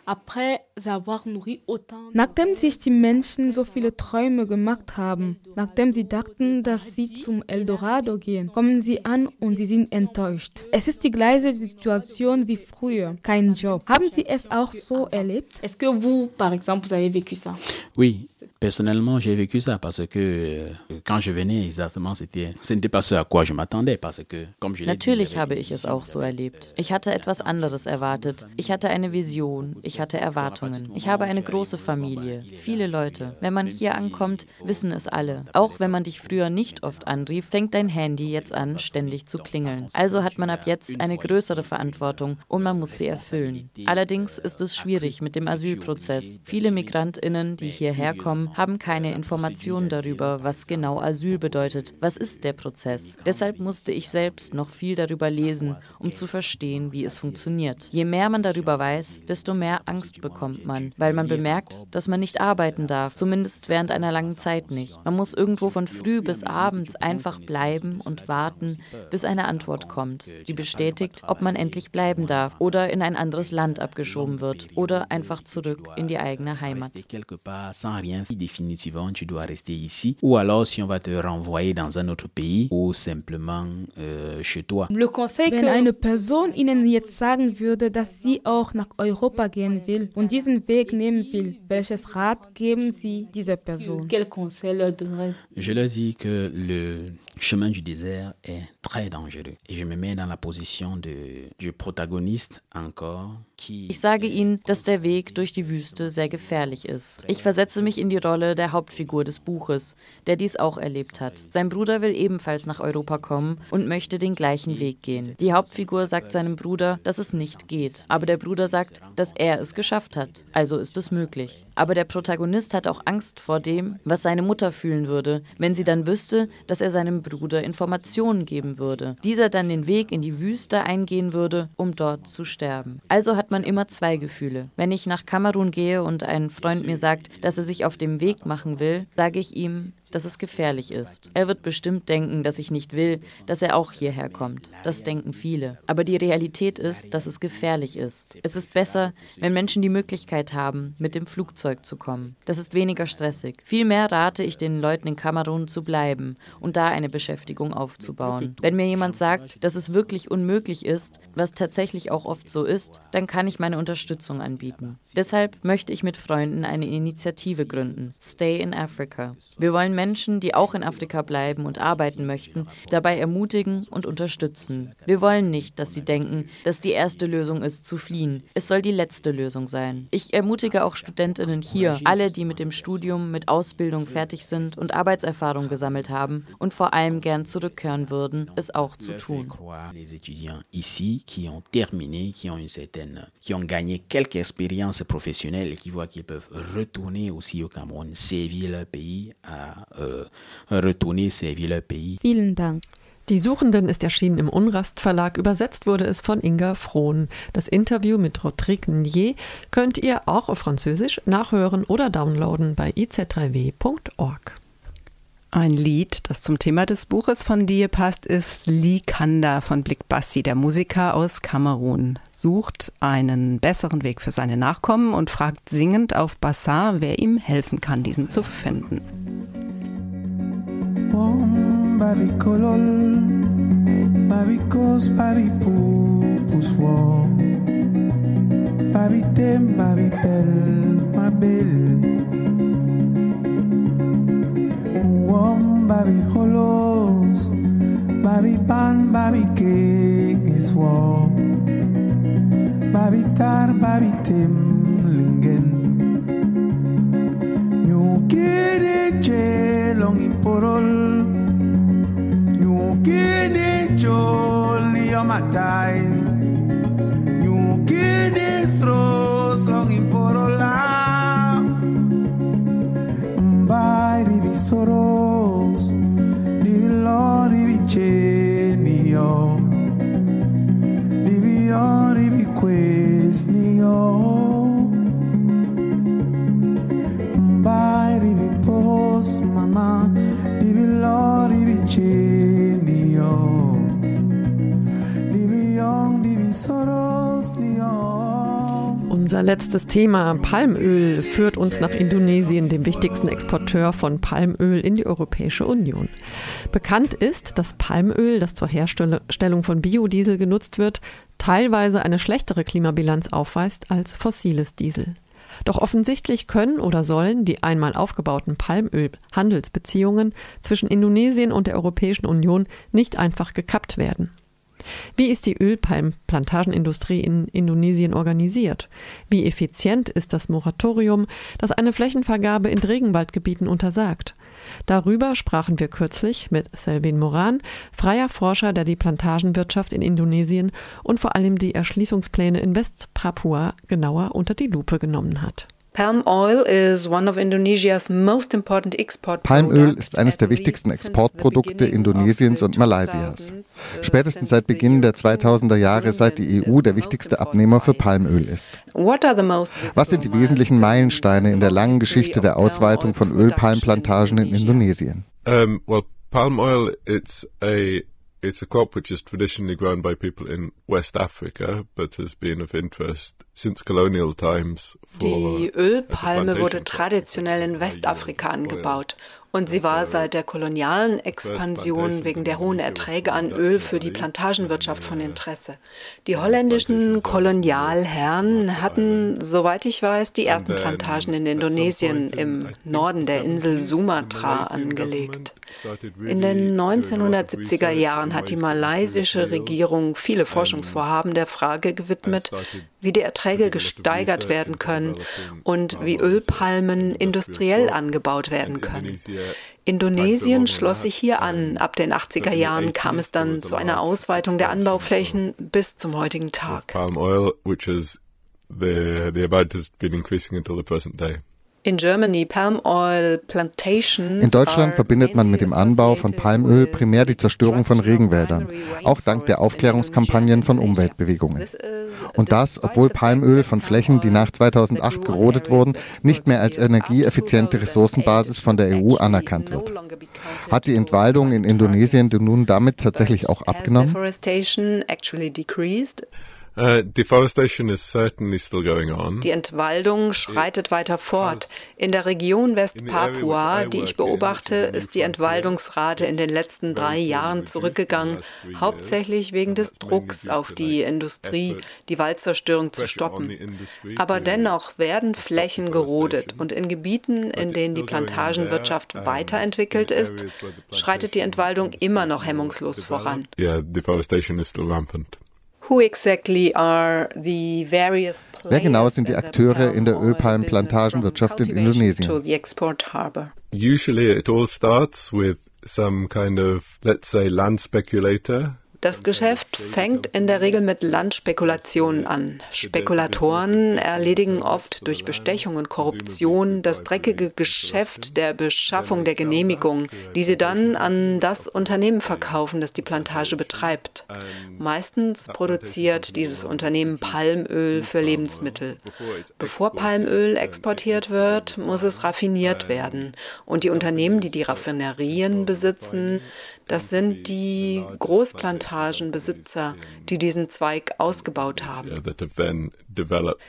Nachdem sich die Menschen so viele Träume gemacht haben, nachdem sie dachten, dass sie zum Eldorado gehen, kommen sie an und sie sind enttäuscht. Es ist die gleiche Situation wie früher, kein Job. Haben Sie es auch so erlebt? Est-ce que vous, par exemple, vous avez vécu ça? Oui, personnellement, j'ai vécu ça parce que euh, quand je venais exactement, c'était, ce n'était pas ce à quoi je m'attendais parce que, comme je Natürlich habe ich es auch so erlebt. Ich hatte etwas anderes erwartet. Ich hatte eine Vision. Ich hatte Erwartungen. Ich habe eine große Familie. Viele Leute. Wenn man hier ankommt, wissen es alle. Auch wenn man dich früher nicht oft anrief, fängt dein Handy jetzt an, ständig zu klingeln. Also hat man ab jetzt eine größere Verantwortung und man muss sie erfüllen. Allerdings ist es schwierig mit dem Asylprozess. Viele Migrantinnen, die hierher kommen, haben keine Informationen darüber, was genau Asyl bedeutet. Was ist der Prozess? Deshalb musste ich selbst noch viel darüber lesen, um zu verstehen, wie es funktioniert. Je mehr man darüber weiß, desto mehr Angst bekommt man, weil man bemerkt, dass man nicht arbeiten darf, zumindest während einer langen Zeit nicht. Man muss irgendwo von früh bis abends einfach bleiben und warten, bis eine Antwort kommt, die bestätigt, ob man endlich bleiben darf oder in ein anderes Land abgeschoben wird oder einfach zurück in die eigene Heimat. Définitivement tu dois rester ici ou alors si on va te renvoyer dans un autre pays ou simplement euh, chez toi. Wenn eine Person Ihnen jetzt sagen würde, dass sie auch nach Europa gehen will und diesen Weg nehmen will, welches Rat geben Sie dieser Person? Je leur dis que le chemin du désert est très dangereux et je me mets dans la position de, du protagoniste encore. Ich sage ihnen, dass der Weg durch die Wüste sehr gefährlich ist. Ich versetze mich in die Rolle der Hauptfigur des Buches, der dies auch erlebt hat. Sein Bruder will ebenfalls nach Europa kommen und möchte den gleichen Weg gehen. Die Hauptfigur sagt seinem Bruder, dass es nicht geht, aber der Bruder sagt, dass er es geschafft hat, also ist es möglich. Aber der Protagonist hat auch Angst vor dem, was seine Mutter fühlen würde, wenn sie dann wüsste, dass er seinem Bruder Informationen geben würde. Dieser dann den Weg in die Wüste eingehen würde, um dort zu sterben. Also hat man immer zwei Gefühle. Wenn ich nach Kamerun gehe und ein Freund mir sagt, dass er sich auf dem Weg machen will, sage ich ihm, dass es gefährlich ist. Er wird bestimmt denken, dass ich nicht will, dass er auch hierher kommt. Das denken viele. Aber die Realität ist, dass es gefährlich ist. Es ist besser, wenn Menschen die Möglichkeit haben, mit dem Flugzeug zu kommen. Das ist weniger stressig. Vielmehr rate ich den Leuten in Kamerun zu bleiben und da eine Beschäftigung aufzubauen. Wenn mir jemand sagt, dass es wirklich unmöglich ist, was tatsächlich auch oft so ist, dann kann ich meine Unterstützung anbieten. Deshalb möchte ich mit Freunden eine Initiative gründen. Stay in Africa. Wir wollen Menschen Menschen, die auch in Afrika bleiben und arbeiten möchten, dabei ermutigen und unterstützen. Wir wollen nicht, dass sie denken, dass die erste Lösung ist, zu fliehen. Es soll die letzte Lösung sein. Ich ermutige auch Studentinnen hier, alle, die mit dem Studium, mit Ausbildung fertig sind und Arbeitserfahrung gesammelt haben und vor allem gern zurückkehren würden, es auch zu tun. qui ont gagné quelques expériences professionnelles et qui voient qu'ils peuvent retourner aussi au Cameroun, servir leur pays à retourner servir leur pays. Vielen Dank. Die Suchenden ist erschienen im Unrast Verlag. Übersetzt wurde es von Inga Frohn. Das Interview mit Rodrigue Nier könnt ihr auch auf Französisch nachhören oder downloaden bei iz3w.org. Ein Lied, das zum Thema des Buches von dir passt, ist Likanda von Blick Bassi. Der Musiker aus Kamerun sucht einen besseren Weg für seine Nachkommen und fragt singend auf Bassa, wer ihm helfen kann, diesen zu finden. Wom babi kolol babi kos babi pupus wom Babi tem, babi pel, ma bel. Wom, babi holos, babi pan, babi is war. Babi tar, babi tem, lingen. You nyukine my long You nyukine choli amatai nyukine sros long imporola letztes Thema Palmöl führt uns nach Indonesien, dem wichtigsten Exporteur von Palmöl in die Europäische Union. Bekannt ist, dass Palmöl, das zur Herstellung von Biodiesel genutzt wird, teilweise eine schlechtere Klimabilanz aufweist als fossiles Diesel. Doch offensichtlich können oder sollen die einmal aufgebauten Palmöl-Handelsbeziehungen zwischen Indonesien und der Europäischen Union nicht einfach gekappt werden. Wie ist die Ölpalmplantagenindustrie in Indonesien organisiert? Wie effizient ist das Moratorium, das eine Flächenvergabe in Regenwaldgebieten untersagt? Darüber sprachen wir kürzlich mit Selvin Moran, freier Forscher, der die Plantagenwirtschaft in Indonesien und vor allem die Erschließungspläne in West-Papua genauer unter die Lupe genommen hat. Palmöl ist eines der wichtigsten Exportprodukte Indonesiens und Malaysias. Spätestens seit Beginn der 2000er Jahre, seit die EU der wichtigste Abnehmer für Palmöl ist. Was sind die wesentlichen Meilensteine in der langen Geschichte der Ausweitung von Ölpalmplantagen in Indonesien? Um, well, palm oil, it's a It's a crop which is traditionally grown by people in West Africa, but has been of interest since colonial times. Die Ölpalme wurde traditionell in Westafrika angebaut und sie war seit der kolonialen Expansion wegen der hohen Erträge an Öl für die Plantagenwirtschaft von Interesse. Die holländischen Kolonialherren hatten, soweit ich weiß, die ersten Plantagen in Indonesien im Norden der Insel Sumatra angelegt. In den 1970er Jahren hat die malaysische Regierung viele Forschungsvorhaben der Frage gewidmet, wie die Erträge gesteigert werden können und wie Ölpalmen industriell angebaut werden können. Indonesien schloss sich hier an. Ab den 80er Jahren kam es dann zu einer Ausweitung der Anbauflächen bis zum heutigen Tag. Palm oil, which is the, the amount has been increasing until the present day. In Germany, palm oil plantations In Deutschland verbindet man mit dem Anbau von Palmöl primär die Zerstörung von Regenwäldern, auch dank der Aufklärungskampagnen von Umweltbewegungen. Und das, obwohl Palmöl von Flächen, die nach 2008 gerodet wurden, nicht mehr als energieeffiziente Ressourcenbasis von der EU anerkannt wird. Hat die Entwaldung in Indonesien nun damit tatsächlich auch abgenommen? Uh, deforestation is certainly still going on. Die Entwaldung schreitet weiter fort. In der Region West-Papua, die ich beobachte, ist die Entwaldungsrate in den letzten drei Jahren zurückgegangen, hauptsächlich wegen des Drucks auf die Industrie, die Waldzerstörung zu stoppen. Aber dennoch werden Flächen gerodet und in Gebieten, in denen die Plantagenwirtschaft weiterentwickelt ist, schreitet die Entwaldung immer noch hemmungslos voran. Yeah, deforestation is still rampant. Wer genau sind die Akteure in der Ölpalmplantagenwirtschaft in Indonesien? Usually it all starts with some kind of, let's say, land speculator das Geschäft fängt in der Regel mit Landspekulationen an. Spekulatoren erledigen oft durch Bestechung und Korruption das dreckige Geschäft der Beschaffung der Genehmigung, die sie dann an das Unternehmen verkaufen, das die Plantage betreibt. Meistens produziert dieses Unternehmen Palmöl für Lebensmittel. Bevor Palmöl exportiert wird, muss es raffiniert werden. Und die Unternehmen, die die Raffinerien besitzen, das sind die Großplantagenbesitzer, die diesen Zweig ausgebaut haben.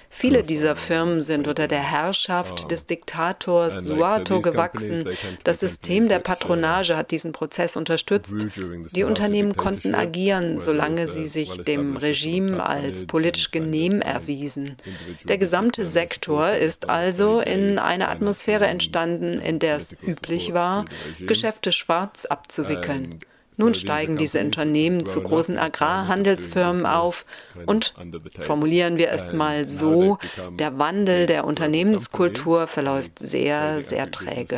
Viele dieser Firmen sind unter der Herrschaft des Diktators Suharto gewachsen. Das System der Patronage hat diesen Prozess unterstützt. Die Unternehmen konnten agieren, solange sie sich dem Regime als politisch genehm erwiesen. Der gesamte Sektor ist also in einer Atmosphäre entstanden, in der es üblich war, Geschäfte schwarz abzuwickeln. Nun steigen diese Unternehmen zu großen Agrarhandelsfirmen auf und, formulieren wir es mal so, der Wandel der Unternehmenskultur verläuft sehr, sehr träge.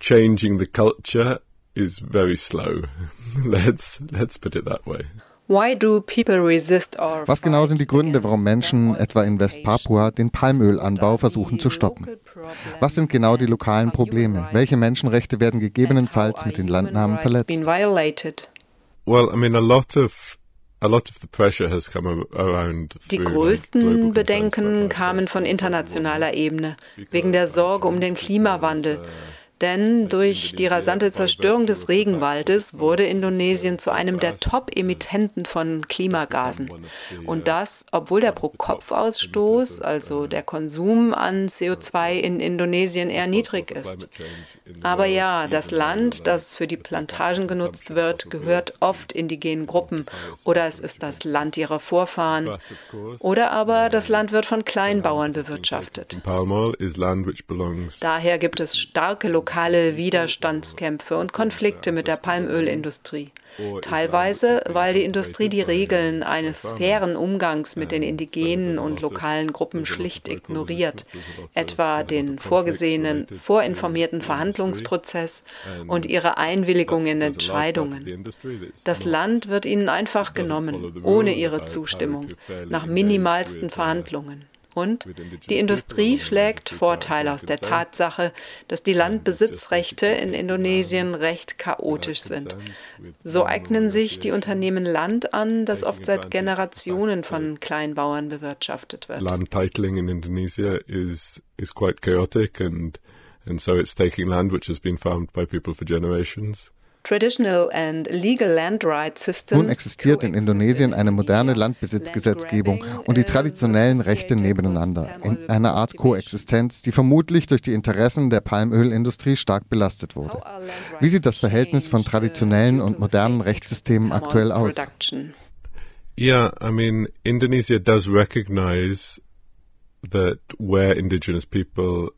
Changing the culture is very slow. Let's, let's put it that way. Was genau sind die Gründe, warum Menschen etwa in West-Papua den Palmölanbau versuchen zu stoppen? Was sind genau die lokalen Probleme? Welche Menschenrechte werden gegebenenfalls mit den Landnahmen verletzt? Well, I mean, a lot of die größten Bedenken kamen von internationaler Ebene, wegen der Sorge um den Klimawandel. Denn durch die rasante Zerstörung des Regenwaldes wurde Indonesien zu einem der Top-Emittenten von Klimagasen. Und das, obwohl der Pro-Kopf-Ausstoß, also der Konsum an CO2 in Indonesien eher niedrig ist. Aber ja, das Land, das für die Plantagen genutzt wird, gehört oft indigenen Gruppen. Oder es ist das Land ihrer Vorfahren. Oder aber das Land wird von Kleinbauern bewirtschaftet. Daher gibt es starke lokale Widerstandskämpfe und Konflikte mit der Palmölindustrie. Teilweise, weil die Industrie die Regeln eines fairen Umgangs mit den indigenen und lokalen Gruppen schlicht ignoriert, etwa den vorgesehenen, vorinformierten Verhandlungsprozess und ihre Einwilligung in Entscheidungen. Das Land wird ihnen einfach genommen, ohne ihre Zustimmung, nach minimalsten Verhandlungen. Und die Industrie schlägt Vorteile aus der Tatsache, dass die Landbesitzrechte in Indonesien recht chaotisch sind. So eignen sich die Unternehmen Land an, das oft seit Generationen von Kleinbauern bewirtschaftet wird. Landtitling in Indonesia is, is quite chaotic and, and so it's taking land which has been farmed by people for generations. Nun existiert in Indonesien eine moderne Landbesitzgesetzgebung und die traditionellen Rechte nebeneinander, in einer Art Koexistenz, die vermutlich durch die Interessen der Palmölindustrie stark belastet wurde. Wie sieht das Verhältnis von traditionellen und modernen Rechtssystemen aktuell aus? Yeah, I mean, Indonesia does recognize that where indigenous people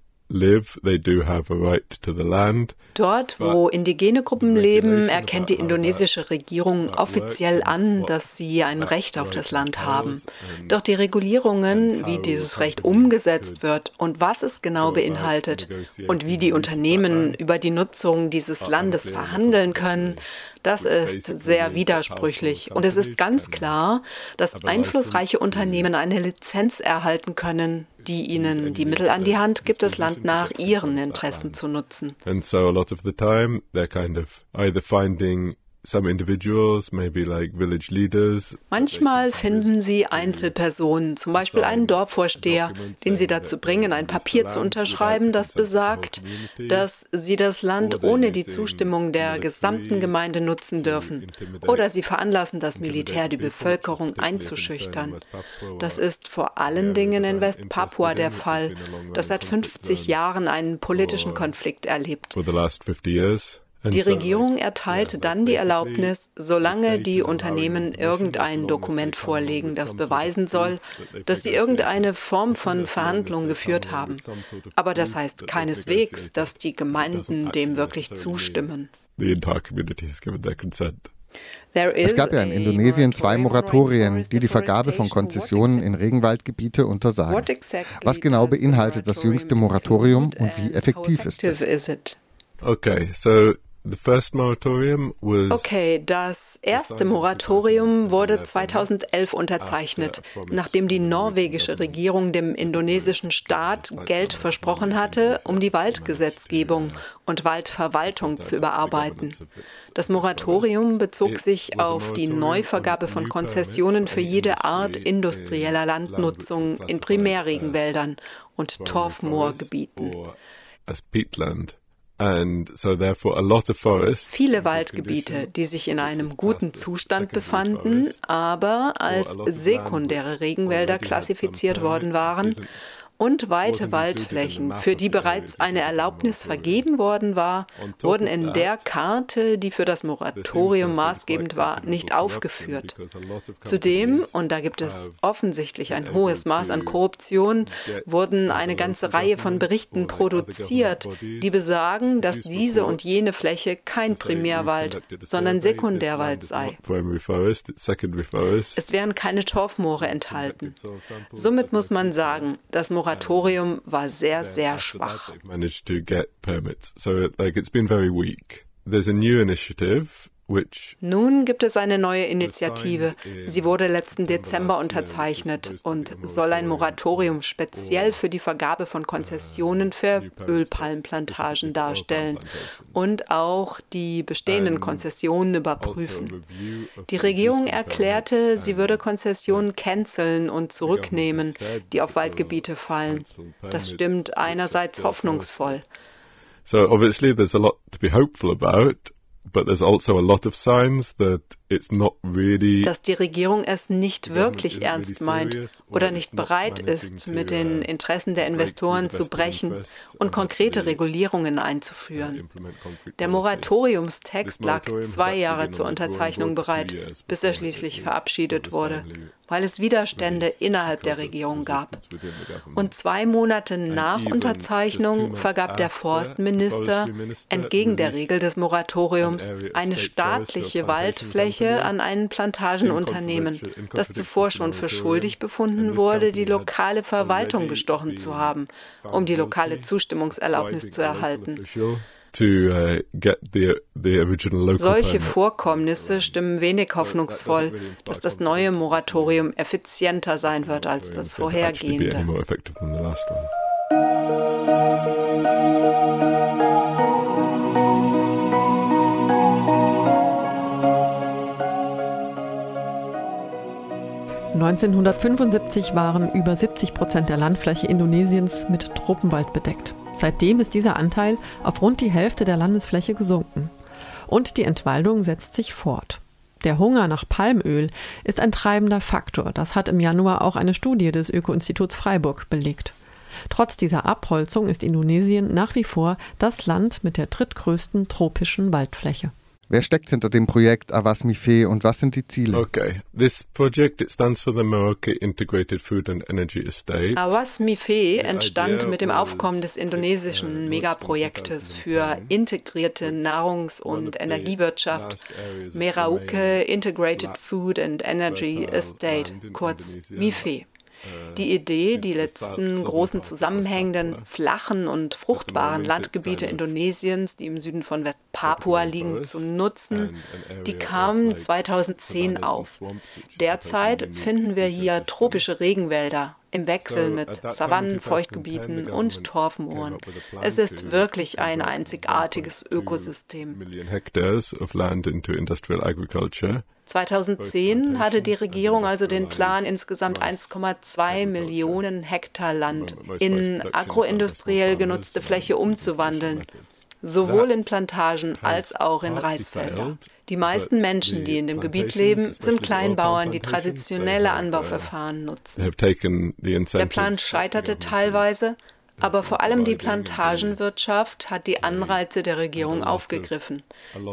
Dort, wo indigene Gruppen leben, erkennt die indonesische Regierung offiziell an, dass sie ein Recht auf das Land haben. Doch die Regulierungen, wie dieses Recht umgesetzt wird und was es genau beinhaltet und wie die Unternehmen über die Nutzung dieses Landes verhandeln können, das ist sehr widersprüchlich. Und es ist ganz klar, dass einflussreiche Unternehmen eine Lizenz erhalten können, die ihnen die Mittel an die Hand gibt, das Land nach ihren Interessen zu nutzen. And so a lot of the time they're kind of either finding Manchmal finden sie Einzelpersonen, zum Beispiel einen Dorfvorsteher, den sie dazu bringen, ein Papier zu unterschreiben, das besagt, dass sie das Land ohne die Zustimmung der gesamten Gemeinde nutzen dürfen. Oder sie veranlassen das Militär, die Bevölkerung einzuschüchtern. Das ist vor allen Dingen in West-Papua der Fall, das seit 50 Jahren einen politischen Konflikt erlebt. Die Regierung erteilte dann die Erlaubnis, solange die Unternehmen irgendein Dokument vorlegen, das beweisen soll, dass sie irgendeine Form von Verhandlung geführt haben. Aber das heißt keineswegs, dass die Gemeinden dem wirklich zustimmen. Es gab ja in Indonesien zwei Moratorien, die die Vergabe von Konzessionen in Regenwaldgebiete untersagen. Was genau beinhaltet das jüngste Moratorium und wie effektiv ist es? Okay, so Okay, das erste Moratorium wurde 2011 unterzeichnet, nachdem die norwegische Regierung dem indonesischen Staat Geld versprochen hatte, um die Waldgesetzgebung und Waldverwaltung zu überarbeiten. Das Moratorium bezog sich auf die Neuvergabe von Konzessionen für jede Art industrieller Landnutzung in Primärregenwäldern und Torfmoorgebieten. Viele Waldgebiete, die sich in einem guten Zustand befanden, aber als sekundäre Regenwälder klassifiziert worden waren und weite Waldflächen, für die bereits eine Erlaubnis vergeben worden war, wurden in der Karte, die für das Moratorium maßgebend war, nicht aufgeführt. Zudem, und da gibt es offensichtlich ein hohes Maß an Korruption, wurden eine ganze Reihe von Berichten produziert, die besagen, dass diese und jene Fläche kein Primärwald, sondern Sekundärwald sei. Es wären keine Torfmoore enthalten. Somit muss man sagen, das Moratorium Moratorium war sehr, sehr schwach. There's a new initiative nun gibt es eine neue Initiative. Sie wurde letzten Dezember unterzeichnet und soll ein Moratorium speziell für die Vergabe von Konzessionen für Ölpalmplantagen darstellen und auch die bestehenden Konzessionen überprüfen. Die Regierung erklärte, sie würde Konzessionen canceln und zurücknehmen, die auf Waldgebiete fallen. Das stimmt einerseits hoffnungsvoll. So obviously there's a lot to be hopeful about but there's also a lot of signs that dass die Regierung es nicht wirklich ernst meint oder nicht bereit ist, mit den Interessen der Investoren zu brechen und konkrete Regulierungen einzuführen. Der Moratoriumstext lag zwei Jahre zur Unterzeichnung bereit, bis er schließlich verabschiedet wurde, weil es Widerstände innerhalb der Regierung gab. Und zwei Monate nach Unterzeichnung vergab der Forstminister entgegen der Regel des Moratoriums eine staatliche Waldfläche Fläche an ein Plantagenunternehmen, das zuvor schon für schuldig befunden wurde, die lokale Verwaltung bestochen zu haben, um die lokale Zustimmungserlaubnis zu erhalten. Uh, Solche Vorkommnisse stimmen wenig hoffnungsvoll, dass das neue Moratorium effizienter sein wird als das vorhergehende. 1975 waren über 70 Prozent der Landfläche Indonesiens mit Tropenwald bedeckt. Seitdem ist dieser Anteil auf rund die Hälfte der Landesfläche gesunken. Und die Entwaldung setzt sich fort. Der Hunger nach Palmöl ist ein treibender Faktor. Das hat im Januar auch eine Studie des Öko-Instituts Freiburg belegt. Trotz dieser Abholzung ist Indonesien nach wie vor das Land mit der drittgrößten tropischen Waldfläche. Wer steckt hinter dem Projekt Awasmife und was sind die Ziele? Okay, this project it stands for the Merauke Integrated Food and Energy Estate. Awasmife entstand mit dem Aufkommen des indonesischen Megaprojektes für integrierte Nahrungs- und Energiewirtschaft Merauke Integrated Food and Energy Estate, kurz MIFE. Die Idee, die letzten großen zusammenhängenden, flachen und fruchtbaren Landgebiete Indonesiens, die im Süden von Westpapua liegen, zu nutzen, die kam 2010 auf. Derzeit finden wir hier tropische Regenwälder im Wechsel mit Savannen, Feuchtgebieten und Torfmooren. Es ist wirklich ein einzigartiges Ökosystem. 2010 hatte die Regierung also den Plan, insgesamt 1,2 Millionen Hektar Land in agroindustriell genutzte Fläche umzuwandeln, sowohl in Plantagen als auch in Reisfelder. Die meisten Menschen, die in dem Gebiet leben, sind Kleinbauern, die traditionelle Anbauverfahren nutzen. Der Plan scheiterte teilweise, aber vor allem die Plantagenwirtschaft hat die Anreize der Regierung aufgegriffen.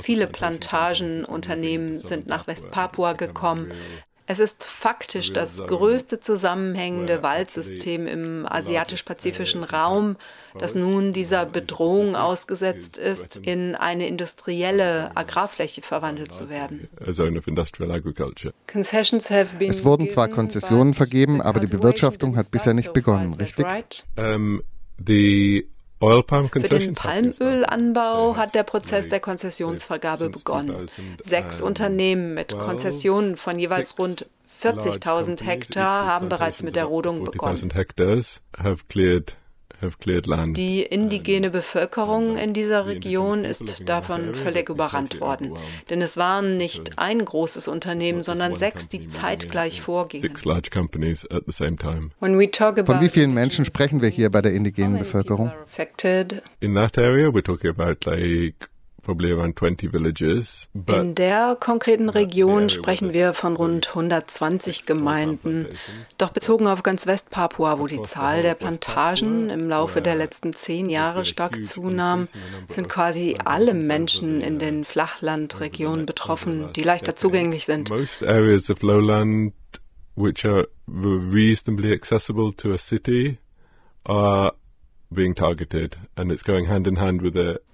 Viele Plantagenunternehmen sind nach Westpapua gekommen. Es ist faktisch das größte zusammenhängende Waldsystem im asiatisch-pazifischen Raum, das nun dieser Bedrohung ausgesetzt ist, in eine industrielle Agrarfläche verwandelt zu werden. Es wurden zwar Konzessionen vergeben, aber die Bewirtschaftung hat bisher nicht begonnen, richtig? Für den Palmölanbau hat der Prozess der Konzessionsvergabe begonnen. Sechs Unternehmen mit Konzessionen von jeweils rund 40.000 Hektar haben bereits mit der Rodung begonnen. Die indigene Bevölkerung in dieser Region ist davon völlig überrannt worden. Denn es waren nicht ein großes Unternehmen, sondern sechs, die zeitgleich vorgingen. Von wie vielen Menschen sprechen wir hier bei der indigenen Bevölkerung? In der konkreten Region sprechen wir von rund 120 Gemeinden. Doch bezogen auf ganz Westpapua, wo die Zahl der Plantagen im Laufe der letzten zehn Jahre stark zunahm, sind quasi alle Menschen in den Flachlandregionen betroffen, die leichter zugänglich sind. Most areas of lowland which are reasonably accessible to a city are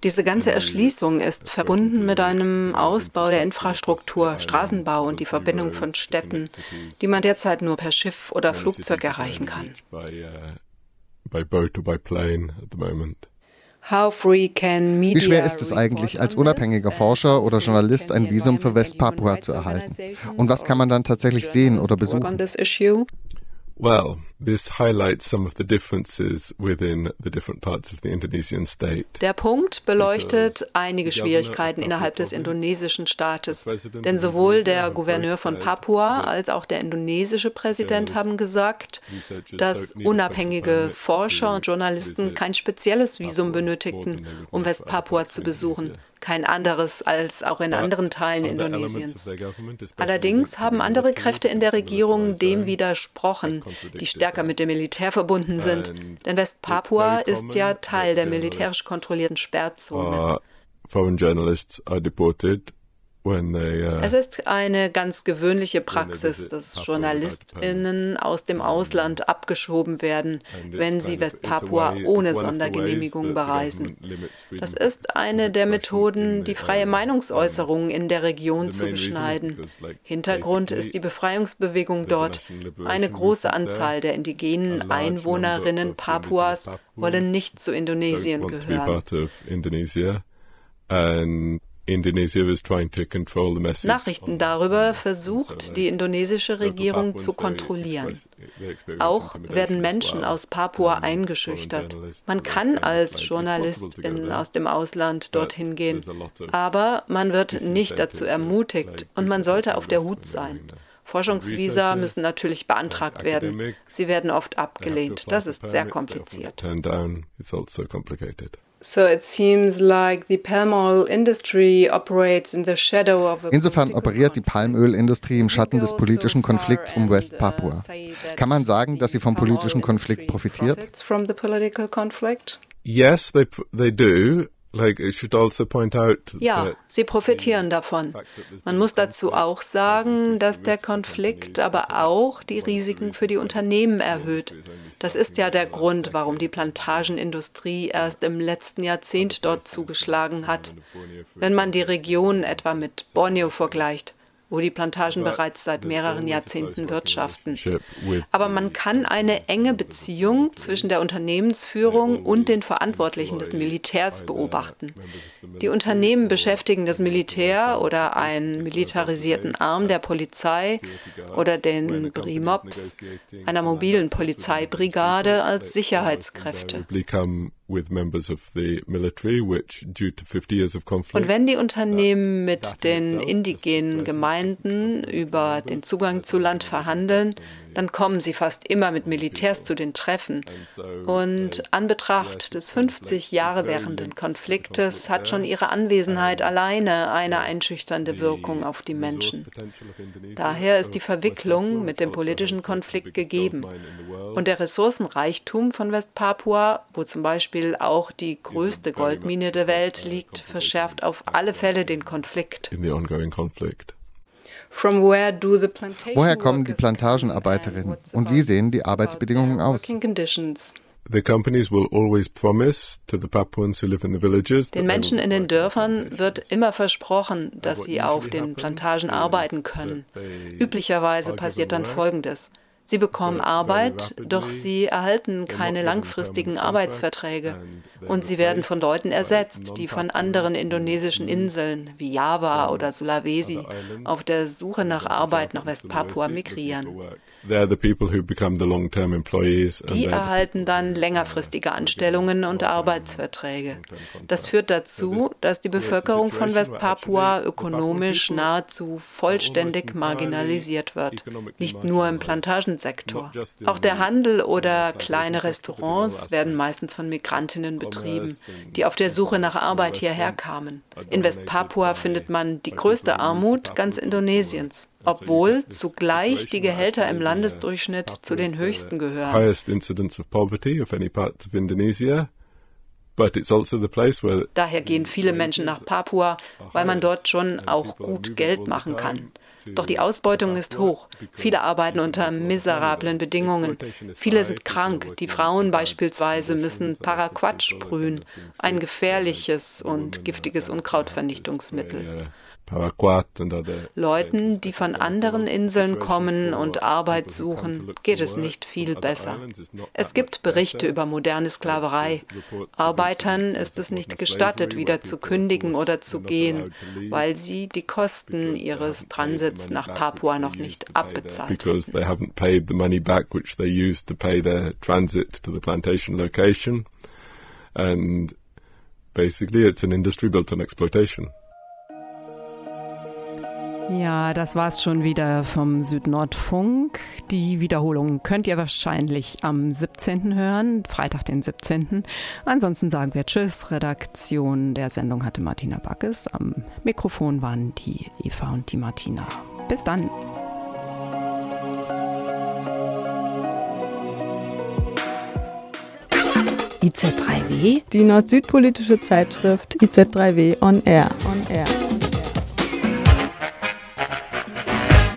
diese ganze Erschließung ist verbunden mit einem Ausbau der Infrastruktur, Straßenbau und die Verbindung von Städten, die man derzeit nur per Schiff oder Flugzeug erreichen kann. Uh, Wie schwer ist es eigentlich, als unabhängiger Forscher oder Journalist ein Visum für Westpapua zu erhalten? Und was kann man dann tatsächlich sehen oder besuchen? Well, this highlights some of the differences within the different parts of the Indonesian state. Der Punkt beleuchtet einige Schwierigkeiten innerhalb des indonesischen Staates, denn sowohl der Gouverneur von Papua als auch der indonesische Präsident haben gesagt, dass unabhängige Forscher und Journalisten kein spezielles Visum benötigten, um Westpapua zu besuchen, kein anderes als auch in anderen Teilen Indonesiens. Allerdings haben andere Kräfte in der Regierung dem widersprochen, die stärker mit dem Militär verbunden sind. Denn Westpapua ist ja Teil der militärisch kontrollierten Sperrzone. Foreign journalists are deported Uh, es ist eine ganz gewöhnliche Praxis, dass JournalistInnen aus dem Ausland abgeschoben werden, wenn sie Westpapua ohne Sondergenehmigung bereisen. Das ist eine der Methoden, die freie Meinungsäußerung in der Region zu beschneiden. Hintergrund ist die Befreiungsbewegung dort. Eine große Anzahl der indigenen Einwohnerinnen Papuas wollen nicht zu Indonesien gehören. Nachrichten darüber versucht die indonesische Regierung zu kontrollieren. Auch werden Menschen aus Papua eingeschüchtert. Man kann als Journalistin aus dem Ausland dorthin gehen, aber man wird nicht dazu ermutigt und man sollte auf der Hut sein. Forschungsvisa müssen natürlich beantragt werden. Sie werden oft abgelehnt. Das ist sehr kompliziert. Insofern operiert die Palmölindustrie im Schatten des politischen Konflikts um West Papua. Kann man sagen, dass sie vom politischen Konflikt profitiert? Yes, they, they do. Also ja, sie profitieren davon. Man muss dazu auch sagen, dass der Konflikt aber auch die Risiken für die Unternehmen erhöht. Das ist ja der Grund, warum die Plantagenindustrie erst im letzten Jahrzehnt dort zugeschlagen hat. Wenn man die Region etwa mit Borneo vergleicht, wo die Plantagen bereits seit mehreren Jahrzehnten wirtschaften. Aber man kann eine enge Beziehung zwischen der Unternehmensführung und den Verantwortlichen des Militärs beobachten. Die Unternehmen beschäftigen das Militär oder einen militarisierten Arm der Polizei oder den Brimops, einer mobilen Polizeibrigade, als Sicherheitskräfte. Und wenn die Unternehmen mit den indigenen Gemeinden über den Zugang zu Land verhandeln, dann kommen sie fast immer mit Militärs zu den Treffen. Und an Betracht des 50 Jahre währenden Konfliktes hat schon ihre Anwesenheit alleine eine einschüchternde Wirkung auf die Menschen. Daher ist die Verwicklung mit dem politischen Konflikt gegeben. Und der Ressourcenreichtum von Westpapua, wo zum Beispiel auch die größte Goldmine der Welt liegt, verschärft auf alle Fälle den Konflikt. Woher kommen die Plantagenarbeiterinnen und wie sehen die Arbeitsbedingungen aus? Den Menschen in den Dörfern wird immer versprochen, dass sie auf den Plantagen arbeiten können. Üblicherweise passiert dann Folgendes. Sie bekommen Arbeit, doch sie erhalten keine langfristigen Arbeitsverträge und sie werden von Leuten ersetzt, die von anderen indonesischen Inseln wie Java oder Sulawesi auf der Suche nach Arbeit nach Westpapua migrieren. Die erhalten dann längerfristige Anstellungen und Arbeitsverträge. Das führt dazu, dass die Bevölkerung von Westpapua ökonomisch nahezu vollständig marginalisiert wird. Nicht nur im Plantagensektor. Auch der Handel oder kleine Restaurants werden meistens von Migrantinnen betrieben, die auf der Suche nach Arbeit hierher kamen. In Westpapua findet man die größte Armut ganz Indonesiens obwohl zugleich die Gehälter im Landesdurchschnitt zu den höchsten gehören. Also Daher gehen viele Menschen nach Papua, weil man dort schon auch gut Geld machen kann. Doch die Ausbeutung ist hoch. Viele arbeiten unter miserablen Bedingungen. Viele sind krank. Die Frauen beispielsweise müssen Paraquat sprühen, ein gefährliches und giftiges Unkrautvernichtungsmittel. Leuten, die von anderen Inseln kommen und Arbeit suchen, geht es nicht viel besser. Es gibt Berichte über moderne Sklaverei. Arbeitern ist es nicht gestattet, wieder zu kündigen oder zu gehen, weil sie die Kosten ihres Transits nach Papua noch nicht abbezahlt haben. Basically it's an industry built on exploitation. Ja, das war's schon wieder vom Südnordfunk. Die Wiederholung könnt ihr wahrscheinlich am 17. hören, Freitag den 17. Ansonsten sagen wir Tschüss. Redaktion der Sendung hatte Martina Backes. Am Mikrofon waren die Eva und die Martina. Bis dann. IZ3W? Die nord-süd-politische Zeitschrift IZ3W On Air. On Air.